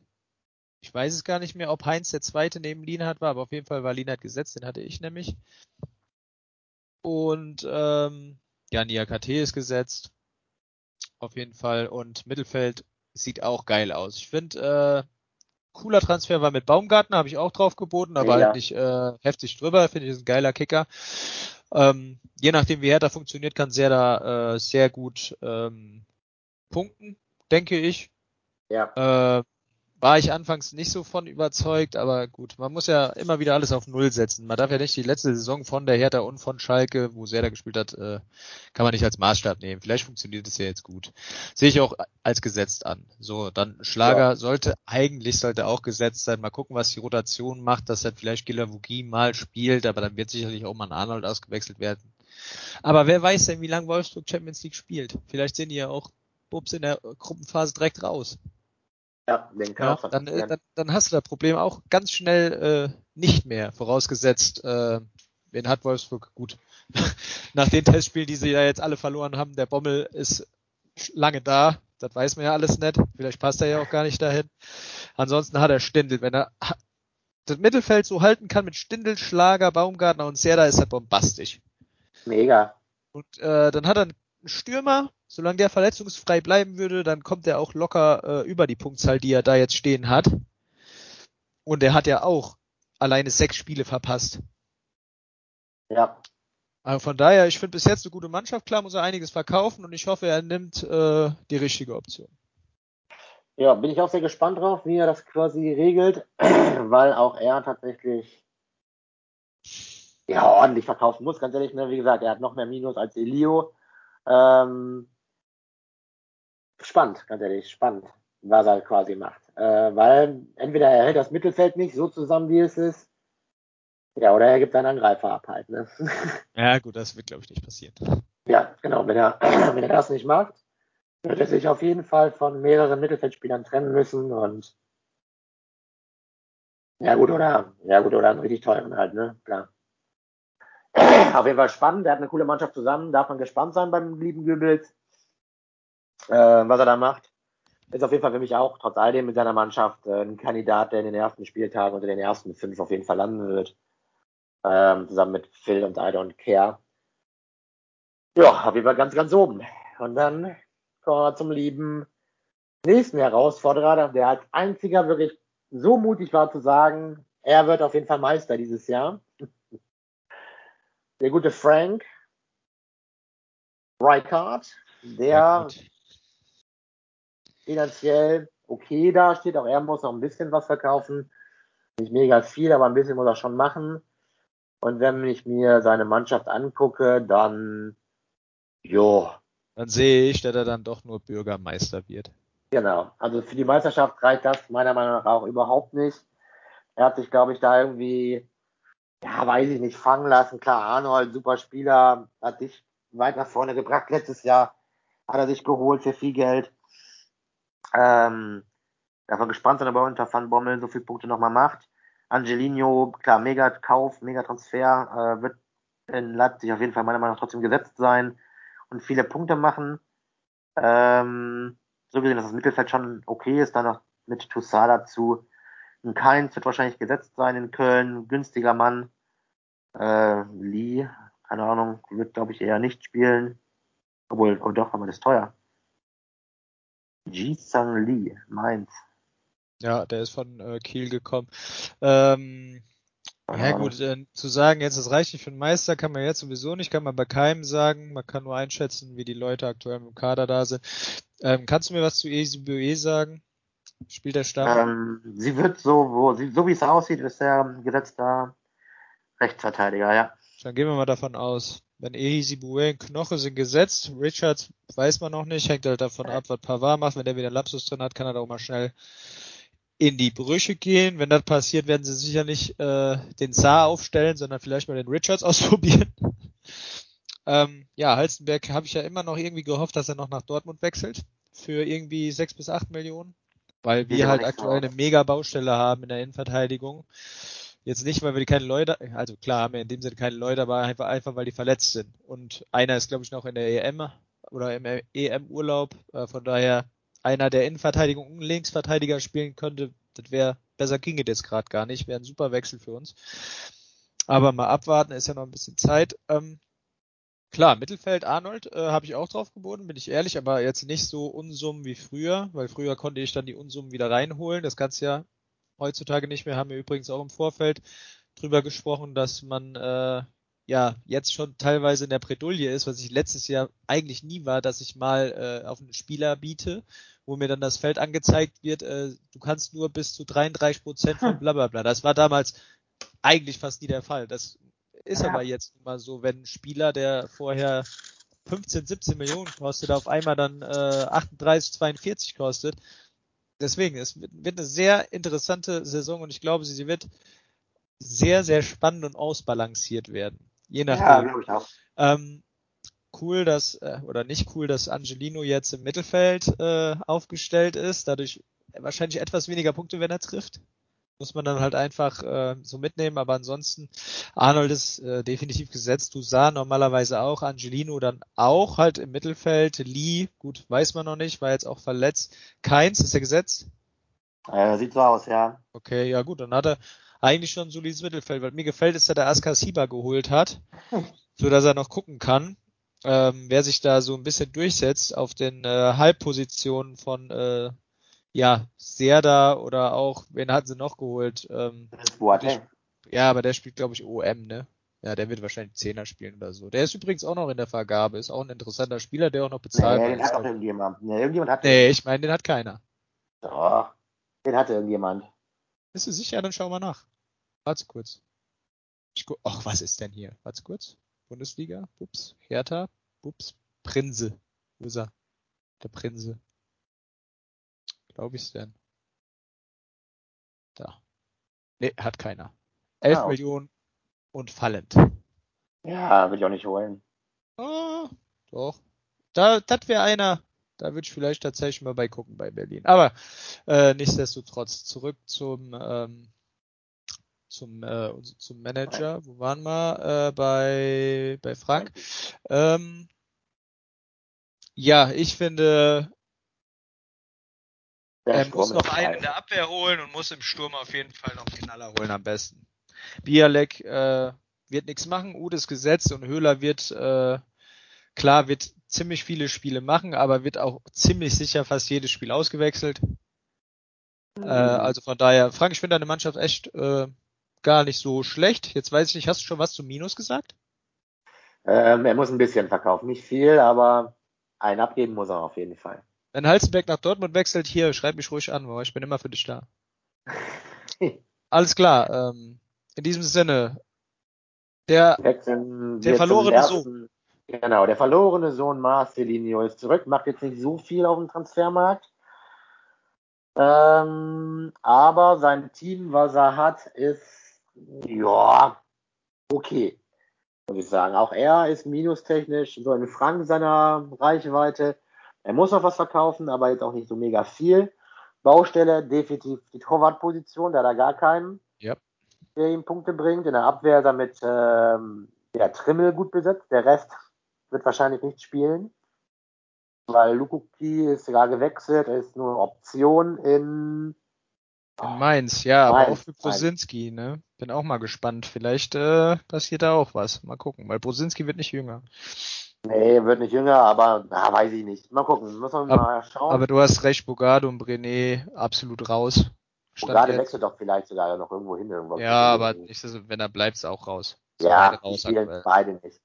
Speaker 2: Ich weiß es gar nicht mehr, ob Heinz der zweite neben Lienhardt war, aber auf jeden Fall war Lienhardt gesetzt, den hatte ich nämlich. Und ähm, ja, Nia KT ist gesetzt. Auf jeden Fall. Und Mittelfeld sieht auch geil aus. Ich finde, äh, cooler Transfer war mit Baumgartner, habe ich auch drauf geboten, aber ja. halt nicht äh, heftig drüber. Finde ich, ist ein geiler Kicker. Ähm, je nachdem, wie Hertha funktioniert, kann sehr da äh, sehr gut ähm, punkten, denke ich. Ja. Äh, war ich anfangs nicht so von überzeugt, aber gut, man muss ja immer wieder alles auf Null setzen. Man darf ja nicht die letzte Saison von der Hertha und von Schalke, wo Serda gespielt hat, äh, kann man nicht als Maßstab nehmen. Vielleicht funktioniert es ja jetzt gut. Sehe ich auch als gesetzt an. So, dann Schlager ja. sollte, eigentlich sollte auch gesetzt sein. Mal gucken, was die Rotation macht, dass dann vielleicht Gilavogi mal spielt, aber dann wird sicherlich auch mal ein Arnold ausgewechselt werden. Aber wer weiß denn, wie lange Wolfsburg Champions League spielt? Vielleicht sehen die ja auch Bubs in der Gruppenphase direkt raus. Ja, den kann ja, dann, äh, dann, dann hast du das Problem auch ganz schnell äh, nicht mehr, vorausgesetzt, äh, wen hat Wolfsburg? Gut. <laughs> Nach den Testspielen, die sie ja jetzt alle verloren haben, der Bommel ist lange da, das weiß man ja alles nicht. Vielleicht passt er ja auch gar nicht dahin. Ansonsten hat er Stindel. Wenn er das Mittelfeld so halten kann mit Stindel, Schlager, Baumgartner und Serda, ist er bombastisch.
Speaker 1: Mega.
Speaker 2: Und äh, dann hat er einen Stürmer, solange der verletzungsfrei bleiben würde, dann kommt er auch locker äh, über die Punktzahl, die er da jetzt stehen hat. Und er hat ja auch alleine sechs Spiele verpasst.
Speaker 1: Ja.
Speaker 2: Also von daher, ich finde bis jetzt eine gute Mannschaft. Klar muss er einiges verkaufen und ich hoffe, er nimmt äh, die richtige Option.
Speaker 1: Ja, bin ich auch sehr gespannt drauf, wie er das quasi regelt, <clears throat> weil auch er tatsächlich ja ordentlich verkaufen muss. Ganz ehrlich, ne? wie gesagt, er hat noch mehr Minus als Elio. Ähm, spannend, ganz ehrlich, spannend, was er quasi macht. Äh, weil entweder er hält das Mittelfeld nicht so zusammen, wie es ist, ja, oder er gibt einen Angreifer ab halt. Ne? <laughs>
Speaker 2: Ja, gut, das wird, glaube ich, nicht passieren.
Speaker 1: Ja, genau. Wenn er, <clears throat> wenn er das nicht macht, wird er sich auf jeden Fall von mehreren Mittelfeldspielern trennen müssen und ja gut, oder ja gut, oder einen richtig teuren halt, ne? Klar. <clears throat> Auf jeden Fall spannend, er hat eine coole Mannschaft zusammen, darf man gespannt sein beim lieben Gübels, äh, was er da macht. Ist auf jeden Fall für mich auch, trotz all dem mit seiner Mannschaft, äh, ein Kandidat, der in den ersten Spieltagen unter den ersten fünf auf jeden Fall landen wird ähm, zusammen mit Phil und I Don't Care. Ja, auf jeden Fall ganz, ganz oben. Und dann kommen wir zum lieben nächsten Herausforderer, der als einziger wirklich so mutig war zu sagen, er wird auf jeden Fall Meister dieses Jahr. Der gute Frank Reichardt, der finanziell okay dasteht. Auch er muss noch ein bisschen was verkaufen. Nicht mega viel, aber ein bisschen muss er schon machen. Und wenn ich mir seine Mannschaft angucke, dann, jo.
Speaker 2: Dann sehe ich, dass er dann doch nur Bürgermeister wird.
Speaker 1: Genau. Also für die Meisterschaft reicht das meiner Meinung nach auch überhaupt nicht. Er hat sich, glaube ich, da irgendwie, ja, weiß ich nicht, fangen lassen. Klar, Arnold, super Spieler, hat dich weit nach vorne gebracht. Letztes Jahr hat er sich geholt für viel Geld. Ähm, davon gespannt sein, ob er unter Van Bommel so viele Punkte nochmal macht. Angelino, klar, mega Kauf, mega Transfer, äh, wird in Leipzig auf jeden Fall meiner Meinung nach trotzdem gesetzt sein und viele Punkte machen. Ähm, so gesehen, dass das Mittelfeld schon okay ist, dann noch mit Toussaint dazu. Ein Keins wird wahrscheinlich gesetzt sein in Köln, günstiger Mann. Äh, Lee, keine Ahnung, wird glaube ich eher nicht spielen. Obwohl, oh doch, aber das ist teuer. Ji-Sang Lee, Mainz.
Speaker 2: Ja, der ist von äh, Kiel gekommen. Ähm, ja gut, äh, zu sagen, jetzt das reicht nicht für den Meister, kann man jetzt sowieso nicht, kann man bei keinem sagen. Man kann nur einschätzen, wie die Leute aktuell im Kader da sind. Ähm, kannst du mir was zu ESBE sagen? Spielt der
Speaker 1: Stamm? Ähm, sie wird so, wo, sie, so wie es aussieht, ist er gesetzter Rechtsverteidiger, ja.
Speaker 2: Dann gehen wir mal davon aus. Wenn Ehisi Boué Knoche sind gesetzt, Richards weiß man noch nicht, hängt halt davon ab, was Pavard macht. Wenn der wieder Lapsus drin hat, kann er da auch mal schnell in die Brüche gehen. Wenn das passiert, werden sie sicher nicht äh, den Saar aufstellen, sondern vielleicht mal den Richards <laughs> ausprobieren. ähm, ja, Halstenberg habe ich ja immer noch irgendwie gehofft, dass er noch nach Dortmund wechselt für irgendwie sechs bis acht Millionen, weil wir halt aktuell eine mega Baustelle haben in der Innenverteidigung. Jetzt nicht, weil wir keine Leute, also klar haben wir in dem Sinne keine Leute, aber einfach, einfach weil die verletzt sind. Und einer ist, glaube ich, noch in der EM oder im EM-Urlaub. Äh, von daher einer der Innenverteidigung und Linksverteidiger spielen könnte, das wäre, besser ginge das gerade gar nicht, wäre ein super Wechsel für uns. Aber mal abwarten, ist ja noch ein bisschen Zeit. Ähm, klar, Mittelfeld Arnold äh, habe ich auch drauf geboten, bin ich ehrlich, aber jetzt nicht so Unsummen wie früher, weil früher konnte ich dann die Unsummen wieder reinholen. Das kannst ja heutzutage nicht mehr. Haben wir übrigens auch im Vorfeld drüber gesprochen, dass man äh, ja jetzt schon teilweise in der Bredouille ist, was ich letztes Jahr eigentlich nie war, dass ich mal äh, auf einen Spieler biete, wo mir dann das Feld angezeigt wird, äh, du kannst nur bis zu 33 Prozent von <laughs> bla bla bla. Das war damals eigentlich fast nie der Fall. Das ist ja. aber jetzt mal so, wenn ein Spieler, der vorher 15, 17 Millionen kostet, auf einmal dann äh, 38, 42 kostet. Deswegen, es wird, wird eine sehr interessante Saison und ich glaube, sie wird sehr, sehr spannend und ausbalanciert werden. Je nachdem. Ja, glaube ich auch. Ähm, cool, dass, äh, oder nicht cool, dass Angelino jetzt im Mittelfeld äh, aufgestellt ist. Dadurch wahrscheinlich etwas weniger Punkte, wenn er trifft. Muss man dann halt einfach äh, so mitnehmen, aber ansonsten Arnold ist äh, definitiv gesetzt, Dusan normalerweise auch, Angelino dann auch halt im Mittelfeld, Lee, gut, weiß man noch nicht, war jetzt auch verletzt. Keins, ist er gesetzt?
Speaker 1: Äh, sieht so aus, ja.
Speaker 2: Okay, ja gut, dann hat er eigentlich schon ein solides Mittelfeld, weil mir gefällt, dass er der Askar Siba geholt hat, <laughs> so dass er noch gucken kann, ähm, wer sich da so ein bisschen durchsetzt auf den äh, Halbpositionen von äh, ja, Serda oder auch, wen hatten sie noch geholt? Ähm,
Speaker 1: Boateng.
Speaker 2: ja, aber der spielt, glaube ich, OM, ne? Ja, der wird wahrscheinlich Zehner spielen oder so. Der ist übrigens auch noch in der Vergabe, ist auch ein interessanter Spieler, der auch noch bezahlt
Speaker 1: nee, den hat doch irgendjemand. Nee, irgendjemand hat
Speaker 2: Nee, ich meine, den hat keiner.
Speaker 1: Doch, den hatte irgendjemand.
Speaker 2: Bist du sicher? Dann schau mal nach. Warte kurz. Ich gu Ach, was ist denn hier? Warte kurz. Bundesliga, Bups, Hertha, Bups, Prinze. Wo ist er? Der Prinze. Glaube ich denn? Da. Nee, hat keiner. 11
Speaker 1: Ah, okay.
Speaker 2: Millionen und fallend.
Speaker 1: Ja, will ich auch nicht holen.
Speaker 2: Ah, doch. Da, das wäre einer. Da würde ich vielleicht tatsächlich mal bei gucken bei Berlin. Aber äh, nichtsdestotrotz zurück zum ähm, zum äh, zum Manager. Wo waren wir? Äh, bei bei Frank. Ähm, ja, ich finde, er
Speaker 1: Sturm
Speaker 2: muss noch einen in der Abwehr holen und muss im Sturm auf jeden Fall noch den Knaller holen am besten. Bialek äh, wird nichts machen, Ude ist gesetzt und Höhler wird äh, klar wird ziemlich viele Spiele machen, aber wird auch ziemlich sicher fast jedes Spiel ausgewechselt. Äh, also von daher, Frank, ich finde deine Mannschaft echt äh, gar nicht so schlecht. Jetzt weiß ich nicht, hast du schon was zum Minus gesagt?
Speaker 1: Ähm, er muss ein bisschen verkaufen. Nicht viel, aber einen abgeben muss er auf jeden Fall.
Speaker 2: Wenn Halzenberg nach Dortmund wechselt, hier, schreib mich ruhig an, weil ich bin immer für dich da. <laughs> Alles klar. Ähm, in diesem Sinne, der
Speaker 1: Wechseln
Speaker 2: Der verlorene
Speaker 1: ersten- Genau, der verlorene Sohn Marcelinho ist zurück, macht jetzt nicht so viel auf dem Transfermarkt. Ähm, aber sein Team, was er hat, ist ja okay, muss ich sagen. Auch er ist minustechnisch so in Frank seiner Reichweite. Er muss noch was verkaufen, aber jetzt auch nicht so mega viel. Baustelle definitiv die Torwartposition, da hat er gar keinen,
Speaker 2: Ja.
Speaker 1: der ihm Punkte bringt. In der Abwehr ist er mit ähm, der Trimmel gut besetzt. Der Rest wird wahrscheinlich nicht spielen, weil Lukuki ist sogar gewechselt. Er ist nur Option in
Speaker 2: in Mainz, ja, aber
Speaker 1: Mainz,
Speaker 2: auch für Brosinski, ne? Bin auch mal gespannt. Vielleicht äh, passiert da auch was. Mal gucken, weil Brosinski wird nicht jünger.
Speaker 1: Nee, wird nicht jünger, aber na, weiß ich nicht. Mal gucken, muss man
Speaker 2: Ab-
Speaker 1: mal schauen.
Speaker 2: Aber du hast recht, Bogado und Brené absolut raus. Stand jetzt.
Speaker 1: wechselt doch vielleicht sogar noch irgendwo hin. Irgendwo
Speaker 2: Ja, aber nicht wenn er bleibt, ist auch raus. Sind
Speaker 1: Ja,
Speaker 2: beide raus
Speaker 1: spielen beide nicht.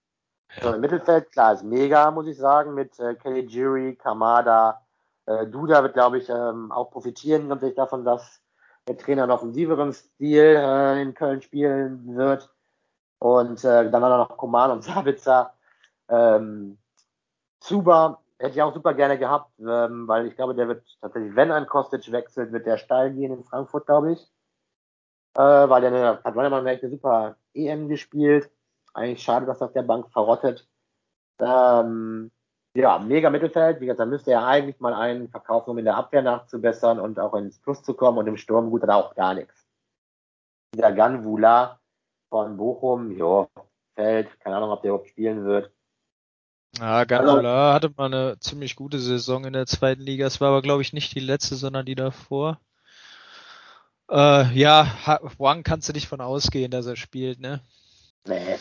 Speaker 1: So, im Mittelfeld, klar, ist mega, muss ich sagen, mit äh, Kelly Jury, Kamada. Äh, Duda wird, glaube ich, ähm, auch profitieren natürlich davon, dass der Trainer einen offensiveren Stil äh, in Köln spielen wird. Und äh, dann haben wir noch Koman und <laughs> Sabitzer. Ähm, Zuba hätte ich auch super gerne gehabt, ähm, weil ich glaube, der wird tatsächlich, wenn ein Kostic wechselt, wird der steil gehen in Frankfurt, glaube ich. Äh, weil der eine, hat Wondermann echt eine super EM gespielt. Eigentlich schade, dass auf der Bank verrottet. Ähm, ja, mega Mittelfeld. Wie gesagt, da müsste er eigentlich mal einen verkaufen, um in der Abwehr nachzubessern und auch ins Plus zu kommen. Und im Sturm gut er auch gar nichts. Dieser Ganvula von Bochum, jo, fällt. Keine Ahnung, ob der überhaupt spielen wird.
Speaker 2: Ja, Gandola hatte mal eine ziemlich gute Saison in der zweiten Liga. Es war aber, glaube ich, nicht die letzte, sondern die davor. Äh, ja, Wang kannst du nicht von ausgehen, dass er spielt, ne?
Speaker 1: Nee.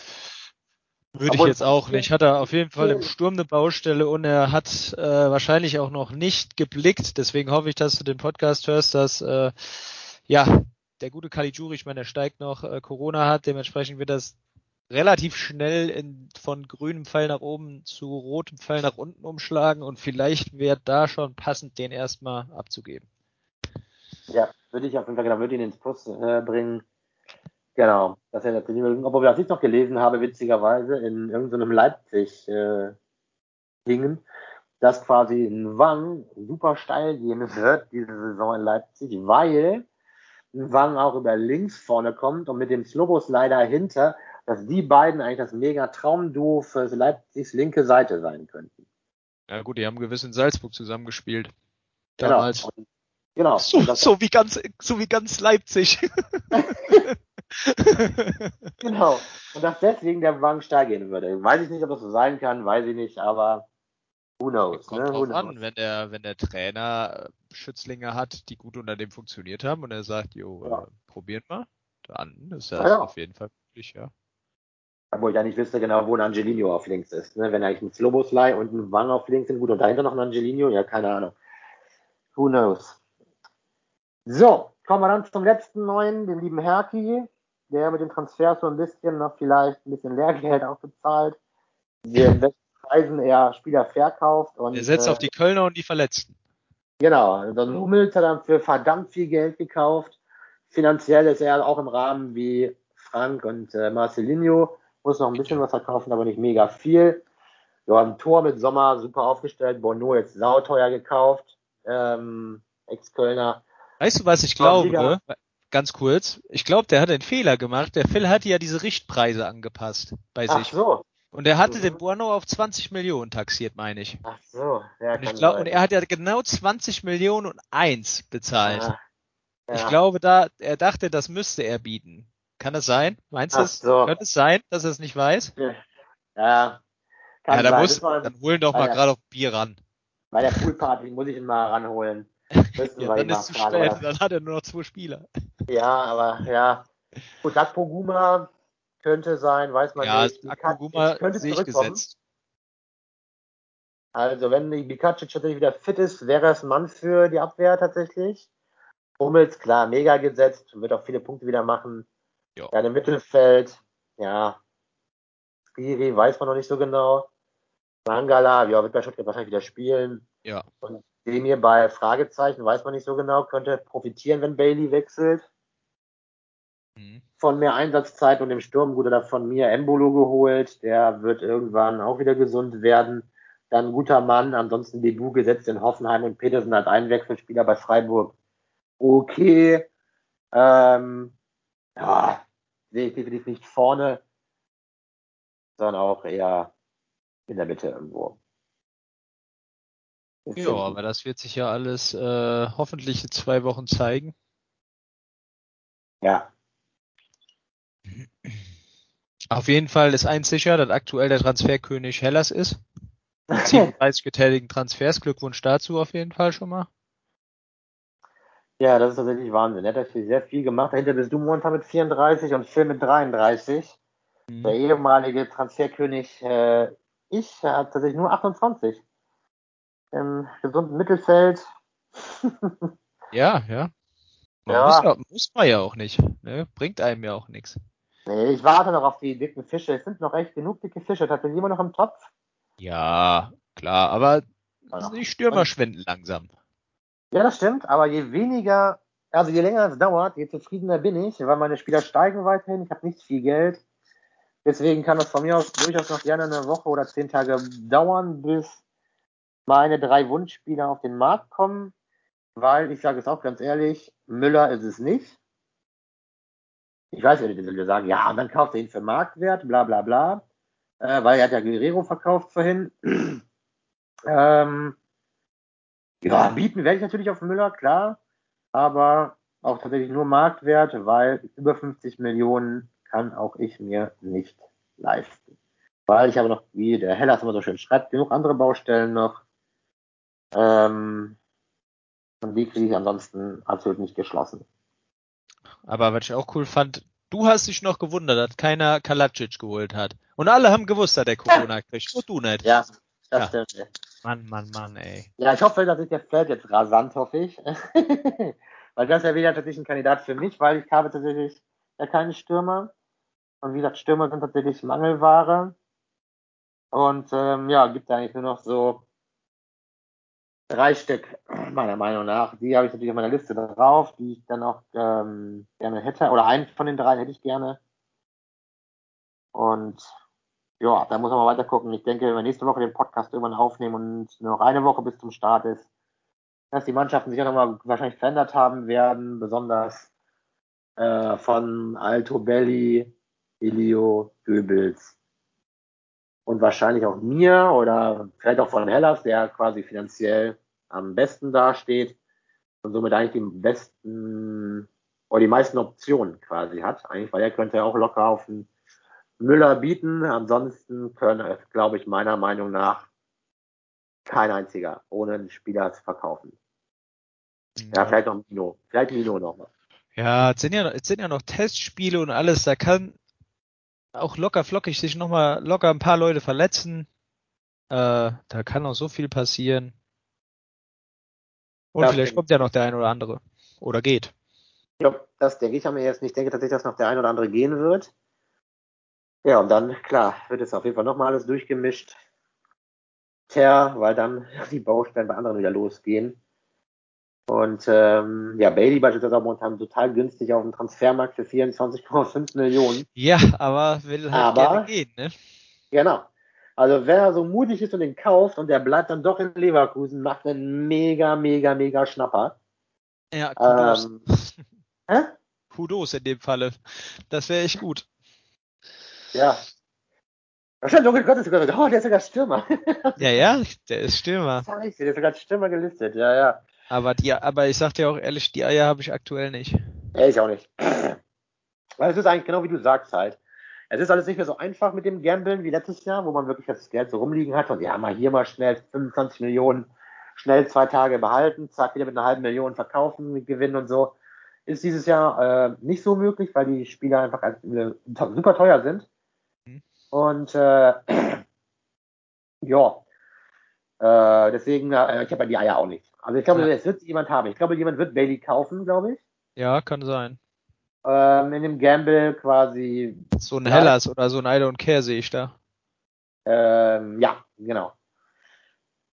Speaker 2: Würde ich jetzt auch nicht. Hat er auf jeden Fall im Sturm eine Baustelle und er hat äh, wahrscheinlich auch noch nicht geblickt. Deswegen hoffe ich, dass du den Podcast hörst, dass äh, ja der gute Caligiuri, ich meine, der steigt noch, äh, Corona hat. Dementsprechend wird das relativ schnell in, von grünem Pfeil nach oben zu rotem Pfeil nach unten umschlagen und vielleicht wäre da schon passend, den erstmal abzugeben.
Speaker 1: Ja, würde ich auf jeden Fall, genau, würde ihn ins Plus äh, bringen. Genau, dass er natürlich, obwohl was ich noch gelesen habe, witzigerweise, in irgendeinem Leipzig äh, dass quasi ein Wang super steil gehen wird, diese Saison in Leipzig, weil ein Wang auch über links vorne kommt und mit dem Slobos leider hinter, dass die beiden eigentlich das mega Traumduo für Leipzigs linke Seite sein könnten.
Speaker 2: Ja gut, die haben gewiss in Salzburg zusammengespielt.
Speaker 1: Genau.
Speaker 2: Damals.
Speaker 1: Und Genau.
Speaker 2: So, so wie ganz, so wie ganz Leipzig. <laughs>
Speaker 1: Genau. Und dass deswegen der Wagen gehen würde. Weiß ich nicht, ob das so sein kann, weiß ich nicht, aber who knows,
Speaker 2: Kommt
Speaker 1: ne?
Speaker 2: Drauf
Speaker 1: knows.
Speaker 2: an, wenn der, wenn der Trainer äh, Schützlinge hat, die gut unter dem funktioniert haben und er sagt, jo,
Speaker 1: Ja.
Speaker 2: äh, probieren wir, dann ist
Speaker 1: Ja,
Speaker 2: das
Speaker 1: ja.
Speaker 2: auf jeden Fall möglich, ja.
Speaker 1: Obwohl ich ja nicht wüsste genau, wo ein Angelino auf links ist. Ne? Wenn eigentlich ein Sloboslai und ein Wang auf links sind, gut, und dahinter noch ein Angelino, ja, keine Ahnung. Who knows. So, kommen wir dann zum letzten neuen, dem lieben Herki, der mit dem Transfer so ein bisschen noch vielleicht ein bisschen Lehrgeld <laughs> auch bezahlt, in besten Preisen eher Spieler verkauft und
Speaker 2: Er setzt
Speaker 1: äh,
Speaker 2: auf die Kölner und die Verletzten.
Speaker 1: Genau, dann Hummels hat dann für verdammt viel Geld gekauft. Finanziell ist er auch im Rahmen wie Frank und äh, Marcelinho. Muss noch ein bisschen was verkaufen, aber nicht mega viel. Ja, im Tor mit Sommer super aufgestellt. Bono jetzt sauteuer gekauft. Ähm, Ex-Kölner.
Speaker 2: Weißt du, was ich
Speaker 1: Aber Liga-
Speaker 2: glaube? Ganz kurz. Ich glaube, der hat einen Fehler gemacht. Der Phil hatte ja diese Richtpreise angepasst bei
Speaker 1: Ach
Speaker 2: sich.
Speaker 1: so,
Speaker 2: Und er hatte
Speaker 1: Mhm.
Speaker 2: den Buono auf 20 Millionen taxiert, meine ich.
Speaker 1: ach so. Ja,
Speaker 2: Und ich glaube,
Speaker 1: sein.
Speaker 2: und er hat ja genau 20 Millionen und eins bezahlt.
Speaker 1: Ah,
Speaker 2: Ich
Speaker 1: ja.
Speaker 2: glaube, da, er dachte, das müsste er bieten. Kann das sein? Meinst du
Speaker 1: so.
Speaker 2: Könnte es sein, dass er es nicht weiß?
Speaker 1: Ja, kann
Speaker 2: ja, da
Speaker 1: sein.
Speaker 2: muss, dann holen doch mal gerade auf Bier ran.
Speaker 1: Bei der Poolparty muss ich ihn mal ranholen. <laughs> Müssen
Speaker 2: Ja, dann ist zu spät,
Speaker 1: was-
Speaker 2: dann hat er nur noch zwei Spieler.
Speaker 1: Ja, aber ja. Gut, Akpoguma könnte sein, weiß man
Speaker 2: Ja,
Speaker 1: nicht. Bikacic könnte
Speaker 2: sehe ich gesetzt.
Speaker 1: Also wenn die Bikacic tatsächlich wieder fit ist, wäre es ein Mann für die Abwehr tatsächlich. Hummels, klar, mega gesetzt, wird auch viele Punkte wieder machen.
Speaker 2: Ja.
Speaker 1: Ja, im Mittelfeld, ja. Skiri weiß man noch nicht so genau. Mangala, ja, wird bei Stuttgart wahrscheinlich wieder spielen.
Speaker 2: Ja.
Speaker 1: Und dem hier bei Fragezeichen weiß man nicht so genau, könnte profitieren, wenn Bailey wechselt.
Speaker 2: Mhm.
Speaker 1: von mehr Einsatzzeit und dem Sturm wurde da von mir Embolo geholt. Der wird irgendwann auch wieder gesund werden. Dann guter Mann, ansonsten Debut gesetzt in Hoffenheim und Petersen als Einwechselspieler bei Freiburg. Okay. Ähm, ja, sehe ich definitiv nicht vorne, sondern auch eher in der Mitte irgendwo.
Speaker 2: Ja, aber das wird sich ja alles äh, hoffentlich in zwei Wochen zeigen.
Speaker 1: ja,
Speaker 2: Auf jeden Fall ist eins sicher, dass aktuell der Transferkönig Hellas ist. <laughs> 37 getätigten Transfers. Glückwunsch dazu auf jeden Fall schon mal.
Speaker 1: Ja, das ist tatsächlich Wahnsinn. Er hat dafür sehr viel gemacht. Dahinter bist du momentan mit 34 und Phil mit 33.
Speaker 2: Mhm.
Speaker 1: Der ehemalige Transferkönig, äh, ich, hat tatsächlich nur 28. Im gesunden Mittelfeld. <laughs>
Speaker 2: Ja, ja. Man
Speaker 1: Ja.
Speaker 2: Muss, ja, muss man ja auch nicht. Ne? Bringt einem ja auch nichts.
Speaker 1: nee, ich warte noch auf die dicken Fische. Es sind noch echt genug dicke Fische. Tatsächlich immer noch im Topf.
Speaker 2: Ja, klar, aber die Stürmer schwinden langsam.
Speaker 1: Ja, das stimmt, aber je weniger, also je länger es dauert, je zufriedener bin ich, weil meine Spieler steigen weiterhin, ich habe nicht viel Geld. Deswegen kann das von mir aus durchaus noch gerne eine Woche oder zehn Tage dauern, bis meine drei Wunschspieler auf den Markt kommen, weil ich sage es auch ganz ehrlich, Müller ist es nicht. Ich weiß, ihr werdet sagen, ja, und dann kauft er ihn für Marktwert, bla bla bla, äh, weil er hat ja Guerrero verkauft vorhin. <clears throat> ähm, ja, bieten werde ich natürlich auf Müller, klar, aber auch tatsächlich nur Marktwert, weil über 50 Millionen kann auch ich mir nicht leisten. Weil ich habe noch, wie der Hellas immer so schön schreibt, genug andere Baustellen noch. Ähm, und die kriege ich ansonsten absolut nicht geschlossen.
Speaker 2: Aber was ich auch cool fand, du hast dich noch gewundert, dass keiner Kalacic geholt hat. Und alle haben gewusst, dass der Corona kriegt. Nur du nicht.
Speaker 1: Ja, das
Speaker 2: Ja.
Speaker 1: stimmt.
Speaker 2: Mann, Mann, Mann, ey.
Speaker 1: Ja, ich hoffe, dass ich der fällt jetzt rasant, hoffe ich. <laughs> weil das ja wieder tatsächlich ein Kandidat für mich, weil ich habe tatsächlich ja keine Stürmer. Und wie gesagt, Stürmer sind tatsächlich Mangelware. Und ähm, ja, gibt eigentlich nur noch so drei Stück, meiner Meinung nach. Die habe ich natürlich auf meiner Liste drauf, die ich dann auch ähm, gerne hätte. Oder einen von den drei hätte ich gerne. Und ja, da muss man mal weiter gucken. Ich denke, wenn wir nächste Woche den Podcast irgendwann aufnehmen und nur noch eine Woche bis zum Start ist, dass die Mannschaften sich auch nochmal wahrscheinlich verändert haben werden, besonders äh, von Alto Belli, Ilio, Goebbels und wahrscheinlich auch mir oder vielleicht auch von Hellas, der quasi finanziell am besten dasteht. und somit eigentlich die besten oder die meisten Optionen quasi hat. Eigentlich, weil er könnte ja auch locker auf den Müller bieten. Ansonsten können es, glaube ich, meiner Meinung nach kein einziger ohne einen Spieler zu verkaufen. Ja, ja vielleicht noch Mino. Vielleicht Mino noch
Speaker 2: Ja, es sind ja, es sind ja noch Testspiele und alles. Da kann auch locker flockig sich nochmal locker ein paar Leute verletzen. Äh, da kann auch so viel passieren. Und ja, vielleicht kommt ja noch der ein oder andere. Oder geht.
Speaker 1: Ja, das denke ich aber jetzt nicht. Ich denke tatsächlich, dass noch der ein oder andere gehen wird. Ja, und dann, klar, wird es auf jeden Fall nochmal alles durchgemischt. Tja, weil dann <laughs> die Baustellen bei anderen wieder losgehen. Und ähm, ja, Bailey beispielsweise auch momentan total günstig auf dem Transfermarkt für 24,5 Millionen.
Speaker 2: Ja, aber will halt aber, gerne gehen, ne?
Speaker 1: Genau. Also wenn er so mutig ist und den kauft und der bleibt dann doch in Leverkusen, macht einen mega, mega, mega Schnapper.
Speaker 2: Ja, Kudos. Ähm, hä? Kudos in dem Falle. Das wäre echt gut.
Speaker 1: Ja. Wahrscheinlich, oh Gott, ist sogar, oh, der ist sogar Stürmer. <laughs>
Speaker 2: ja, ja, der ist Stürmer.
Speaker 1: Scheiße, der ist sogar Stürmer gelistet, ja, ja.
Speaker 2: Aber die, aber ich sag dir auch ehrlich, die Eier habe ich aktuell nicht.
Speaker 1: Ja, ich auch nicht. <clears throat> Weil es ist eigentlich genau wie du sagst halt. Es ist alles nicht mehr so einfach mit dem Gambeln wie letztes Jahr, wo man wirklich das Geld so rumliegen hat und ja, mal hier mal schnell 25 Millionen, schnell zwei Tage behalten, zack, wieder mit einer halben Million verkaufen, mit Gewinn und so. Ist dieses Jahr äh, nicht so möglich, weil die Spieler einfach äh, super teuer sind. Und äh, <clears throat> ja, äh, deswegen, äh, ich habe ja die Eier auch nicht. Also ich glaube, ja. es wird jemand haben. Ich glaube, jemand wird Bailey kaufen, glaube ich.
Speaker 2: Ja, kann sein
Speaker 1: ähm, in dem Gamble quasi.
Speaker 2: So ein Hellas oder so ein Eide und Care sehe ich da.
Speaker 1: Ähm, ja, genau.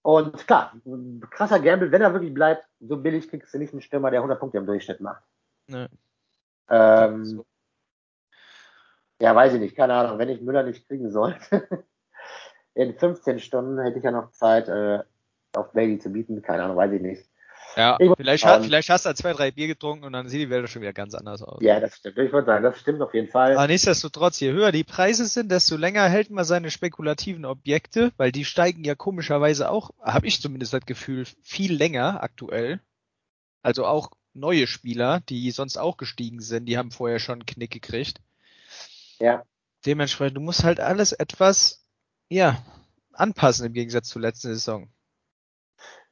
Speaker 1: Und klar, krasser Gamble, wenn er wirklich bleibt, so billig kriegst du nicht einen Stürmer, der 100 Punkte im Durchschnitt macht. Nee. Ähm, so. Ja, weiß ich nicht, keine Ahnung, wenn ich Müller nicht kriegen sollte. <laughs> in 15 Stunden hätte ich ja noch Zeit, äh, auf Bailey zu bieten, keine Ahnung, weiß ich nicht.
Speaker 2: Ja, vielleicht, hat, vielleicht hast du zwei, drei Bier getrunken und dann sieht die Welt schon wieder ganz anders aus.
Speaker 1: Ja, das stimmt. Ich würde sagen, das stimmt auf jeden Fall.
Speaker 2: Aber nichtsdestotrotz, je höher die Preise sind, desto länger hält man seine spekulativen Objekte, weil die steigen ja komischerweise auch, habe ich zumindest das Gefühl, viel länger aktuell. Also auch neue Spieler, die sonst auch gestiegen sind, die haben vorher schon einen Knick gekriegt.
Speaker 1: Ja.
Speaker 2: Dementsprechend, du musst halt alles etwas, ja, anpassen im Gegensatz zur letzten Saison.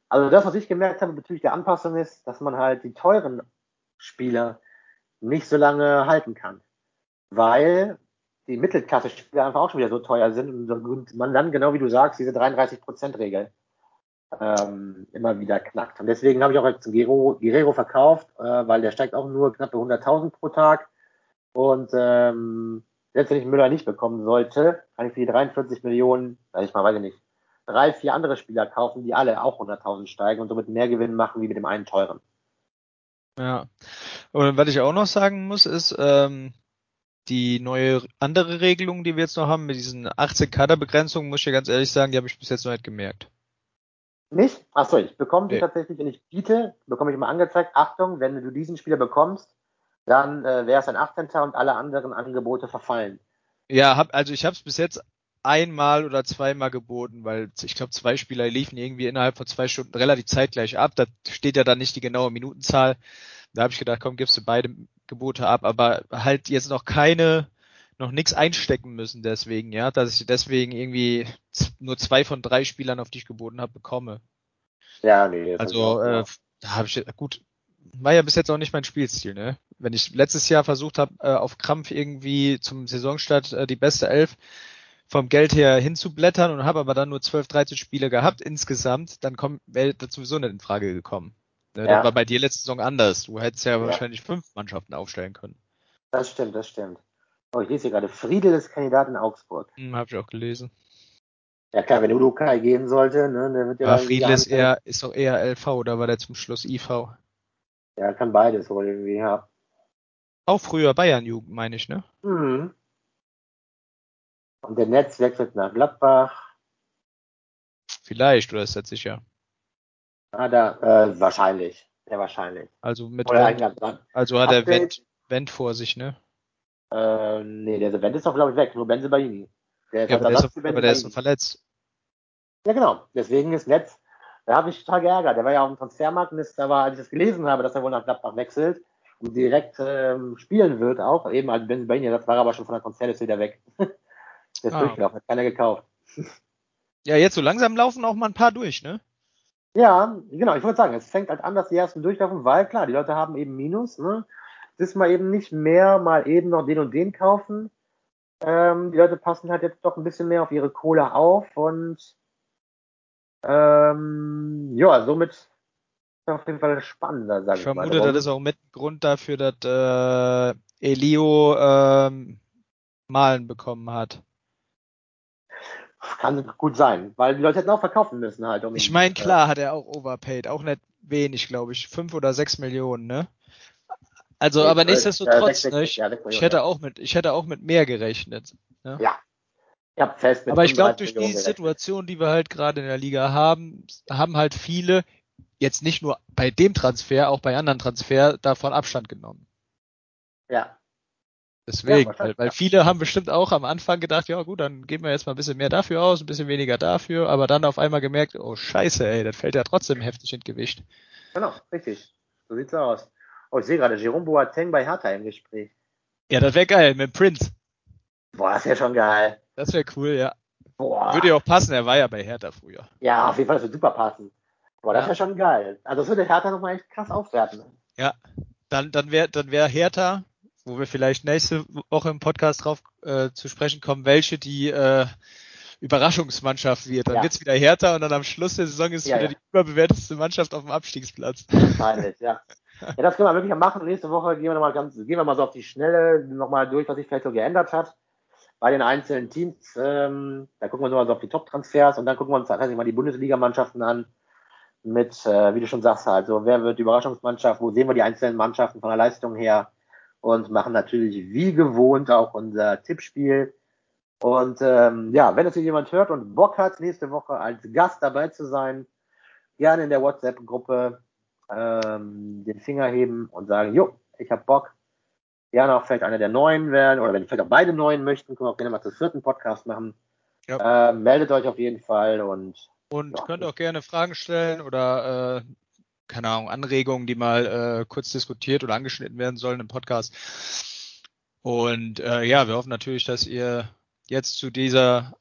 Speaker 1: Also das, was ich gemerkt habe bezüglich der Anpassung ist, dass man halt die teuren Spieler nicht so lange halten kann. Weil die Mittelklasse-Spieler einfach auch schon wieder so teuer sind und man dann, genau wie du sagst, diese 33%-Regel ähm, immer wieder knackt. Und deswegen habe ich auch jetzt Guerrero, Guerrero verkauft, äh, weil der steigt auch nur knappe 100.000 pro Tag. Und ähm, selbst wenn ich Müller nicht bekommen sollte, kann ich für die 43 Millionen, sag ich mal, weiß ich nicht, drei, vier andere Spieler kaufen, die alle auch 100.000 steigen und somit mehr Gewinn machen wie mit dem einen teuren.
Speaker 2: Ja. Und was ich auch noch sagen muss, ist, ähm, die neue andere Regelung, die wir jetzt noch haben, mit diesen 18 Kaderbegrenzungen, muss ich ja ganz ehrlich sagen, die habe ich bis jetzt noch nicht gemerkt.
Speaker 1: Nicht? Achso, ich bekomme die nee. tatsächlich, wenn ich biete, bekomme ich immer angezeigt, Achtung, wenn du diesen Spieler bekommst, dann äh, wäre es ein 18. und alle anderen Angebote verfallen.
Speaker 2: Ja, hab, also ich habe es bis jetzt einmal oder zweimal geboten, weil ich glaube, zwei Spieler liefen irgendwie innerhalb von zwei Stunden relativ zeitgleich ab. Da steht ja dann nicht die genaue Minutenzahl. Da habe ich gedacht, komm, gibst du beide Gebote ab, aber halt jetzt noch keine, noch nichts einstecken müssen deswegen, ja, dass ich deswegen irgendwie nur zwei von drei Spielern, auf die ich geboten habe, bekomme.
Speaker 1: Ja, nee.
Speaker 2: Also äh, da habe ich gut, war ja bis jetzt auch nicht mein Spielstil, ne? Wenn ich letztes Jahr versucht habe, äh, auf Krampf irgendwie zum Saisonstart äh, die beste Elf vom Geld her hinzublättern und habe aber dann nur 12, 13 Spiele gehabt insgesamt, dann wäre das sowieso nicht in Frage gekommen. Ne, ja. Das war bei dir letzte Saison anders. Du hättest ja, ja, wahrscheinlich fünf Mannschaften aufstellen können.
Speaker 1: Das stimmt, das stimmt. Oh, ich lese hier gerade, Friedel ist Kandidat in Augsburg.
Speaker 2: Hm, hab ich auch gelesen.
Speaker 1: Ja klar, wenn Udokai gehen sollte, ne, der wird ja.
Speaker 2: Aber Friedel ist eher, ist doch eher LV oder war der zum Schluss IV?
Speaker 1: Ja, kann beides wohl irgendwie, ja.
Speaker 2: Auch früher Bayern-Jugend, meine ich, ne?
Speaker 1: Mhm. Und der Netz wechselt nach Gladbach.
Speaker 2: Vielleicht, oder ist das sicher?
Speaker 1: Ah, da, äh, wahrscheinlich. Sehr wahrscheinlich.
Speaker 2: Also mit Wendt, also hat er Wendt, Wendt vor sich, ne?
Speaker 1: Äh, nee, der Wendt ist doch, glaube ich, weg. Nur Benze Baini.
Speaker 2: Der ist ja, aber, der ist, aber der ist verletzt.
Speaker 1: Ja, genau. Deswegen ist Netz Da habe ich total geärgert. Der war ja auf dem Transfermarkt und ist, war, als ich das gelesen habe, dass er wohl nach Gladbach wechselt und direkt ähm, spielen wird auch, eben als Ben Benja, das war aber schon von der Transferliste wieder weg. <laughs> der ist ah. durchgelaufen, hat keiner gekauft. <laughs>
Speaker 2: Ja, jetzt so langsam laufen auch mal ein paar durch, ne?
Speaker 1: Ja, genau, ich wollte sagen, es fängt halt an, dass die ersten durchlaufen, weil klar, die Leute haben eben Minus, ne? Ist mal eben nicht mehr, mal eben noch den und den kaufen. Ähm, die Leute passen halt jetzt doch ein bisschen mehr auf ihre Kohle auf und ähm, ja, somit ist auf jeden Fall spannender,
Speaker 2: sag ich, ich vermute, das ist auch mit Grund dafür, dass äh, Elio ähm, Malen bekommen hat.
Speaker 1: Kann gut sein, weil die Leute hätten auch verkaufen müssen halt.
Speaker 2: Um ich meine, äh, klar hat er auch overpaid, auch nicht wenig, glaube ich, fünf oder sechs Millionen, ne? Also, aber nichtsdestotrotz, ne, ich, ich hätte auch mit, ich hätte auch mit mehr gerechnet.
Speaker 1: Ne? Ja, ja, fest mit
Speaker 2: Aber ich glaube, durch die Situation, die wir halt gerade in der Liga haben, haben halt viele jetzt nicht nur bei dem Transfer, auch bei anderen Transfer davon Abstand genommen.
Speaker 1: Ja.
Speaker 2: Deswegen, ja, weil, weil viele haben bestimmt auch am Anfang gedacht, ja gut, dann geben wir jetzt mal ein bisschen mehr dafür aus, ein bisschen weniger dafür, aber dann auf einmal gemerkt, oh scheiße, ey, das fällt ja trotzdem heftig in Gewicht.
Speaker 1: Genau, richtig. So sieht's aus. Oh, ich sehe gerade Jerome Boateng bei Hertha im Gespräch.
Speaker 2: Ja, das wäre geil, mit Prince.
Speaker 1: Boah, das wäre schon geil.
Speaker 2: Das wäre cool, ja. Boah. Würde ja auch passen, er war ja bei Hertha früher.
Speaker 1: Ja, auf jeden Fall, das würde super passen. Boah, das ja. wäre schon geil. Also das würde Hertha nochmal echt krass aufwerten.
Speaker 2: Ja, dann, dann wäre dann wär Hertha, wo wir vielleicht nächste Woche im Podcast drauf äh, zu sprechen kommen, welche die äh, Überraschungsmannschaft wird. Dann ja. wird's wieder Hertha und dann am Schluss der Saison ist ja, wieder ja. die überbewertetste Mannschaft auf dem Abstiegsplatz.
Speaker 1: Wahrscheinlich, ja. Ja, das können wir wirklich machen. Nächste Woche gehen wir nochmal ganz, gehen wir mal so auf die Schnelle nochmal durch, was sich vielleicht so geändert hat bei den einzelnen Teams. Ähm, da gucken wir nur also auf die Top-Transfers und dann gucken wir uns tatsächlich mal die Bundesligamannschaften an. Mit, äh, wie du schon sagst, also wer wird Überraschungsmannschaft, wo sehen wir die einzelnen Mannschaften von der Leistung her und machen natürlich wie gewohnt auch unser Tippspiel. Und ähm, ja, wenn es hier jemand hört und Bock hat, nächste Woche als Gast dabei zu sein, gerne in der WhatsApp-Gruppe ähm, den Finger heben und sagen, jo, ich hab Bock, gerne auch vielleicht einer der neuen werden oder wenn vielleicht auch beide neuen möchten, können wir auch gerne mal zum vierten Podcast machen. Ja. Äh, meldet euch auf jeden Fall und
Speaker 2: und ja. könnt auch gerne Fragen stellen oder äh, keine Ahnung Anregungen, die mal äh, kurz diskutiert oder angeschnitten werden sollen im Podcast. Und äh, ja, wir hoffen natürlich, dass ihr jetzt zu dieser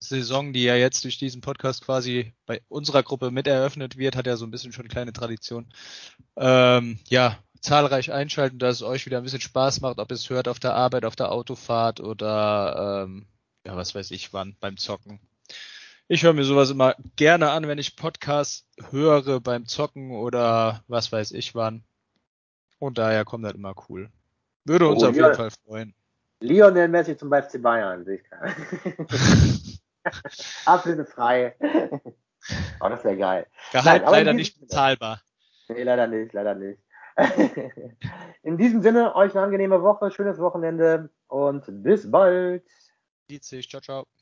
Speaker 2: Saison, die ja jetzt durch diesen Podcast quasi bei unserer Gruppe mit eröffnet wird, hat ja so ein bisschen schon kleine Tradition. Ähm, ja, zahlreich einschalten, dass es euch wieder ein bisschen Spaß macht, ob es hört auf der Arbeit, auf der Autofahrt oder ähm, ja, was weiß ich wann, beim Zocken. Ich höre mir sowas immer gerne an, wenn ich Podcasts höre beim Zocken oder was weiß ich wann. Und daher kommt das immer cool. Würde uns oh, auf jeden Fall freuen.
Speaker 1: Lionel Messi zum FC Bayern, sehe ich gerade. <laughs> Absolut frei. oh, das wäre geil.
Speaker 2: Gehalt Nein, leider nicht bezahlbar.
Speaker 1: Nee, leider nicht, leider nicht. <laughs> In diesem Sinne, euch eine angenehme Woche, schönes Wochenende und bis bald.
Speaker 2: Ciao, ciao.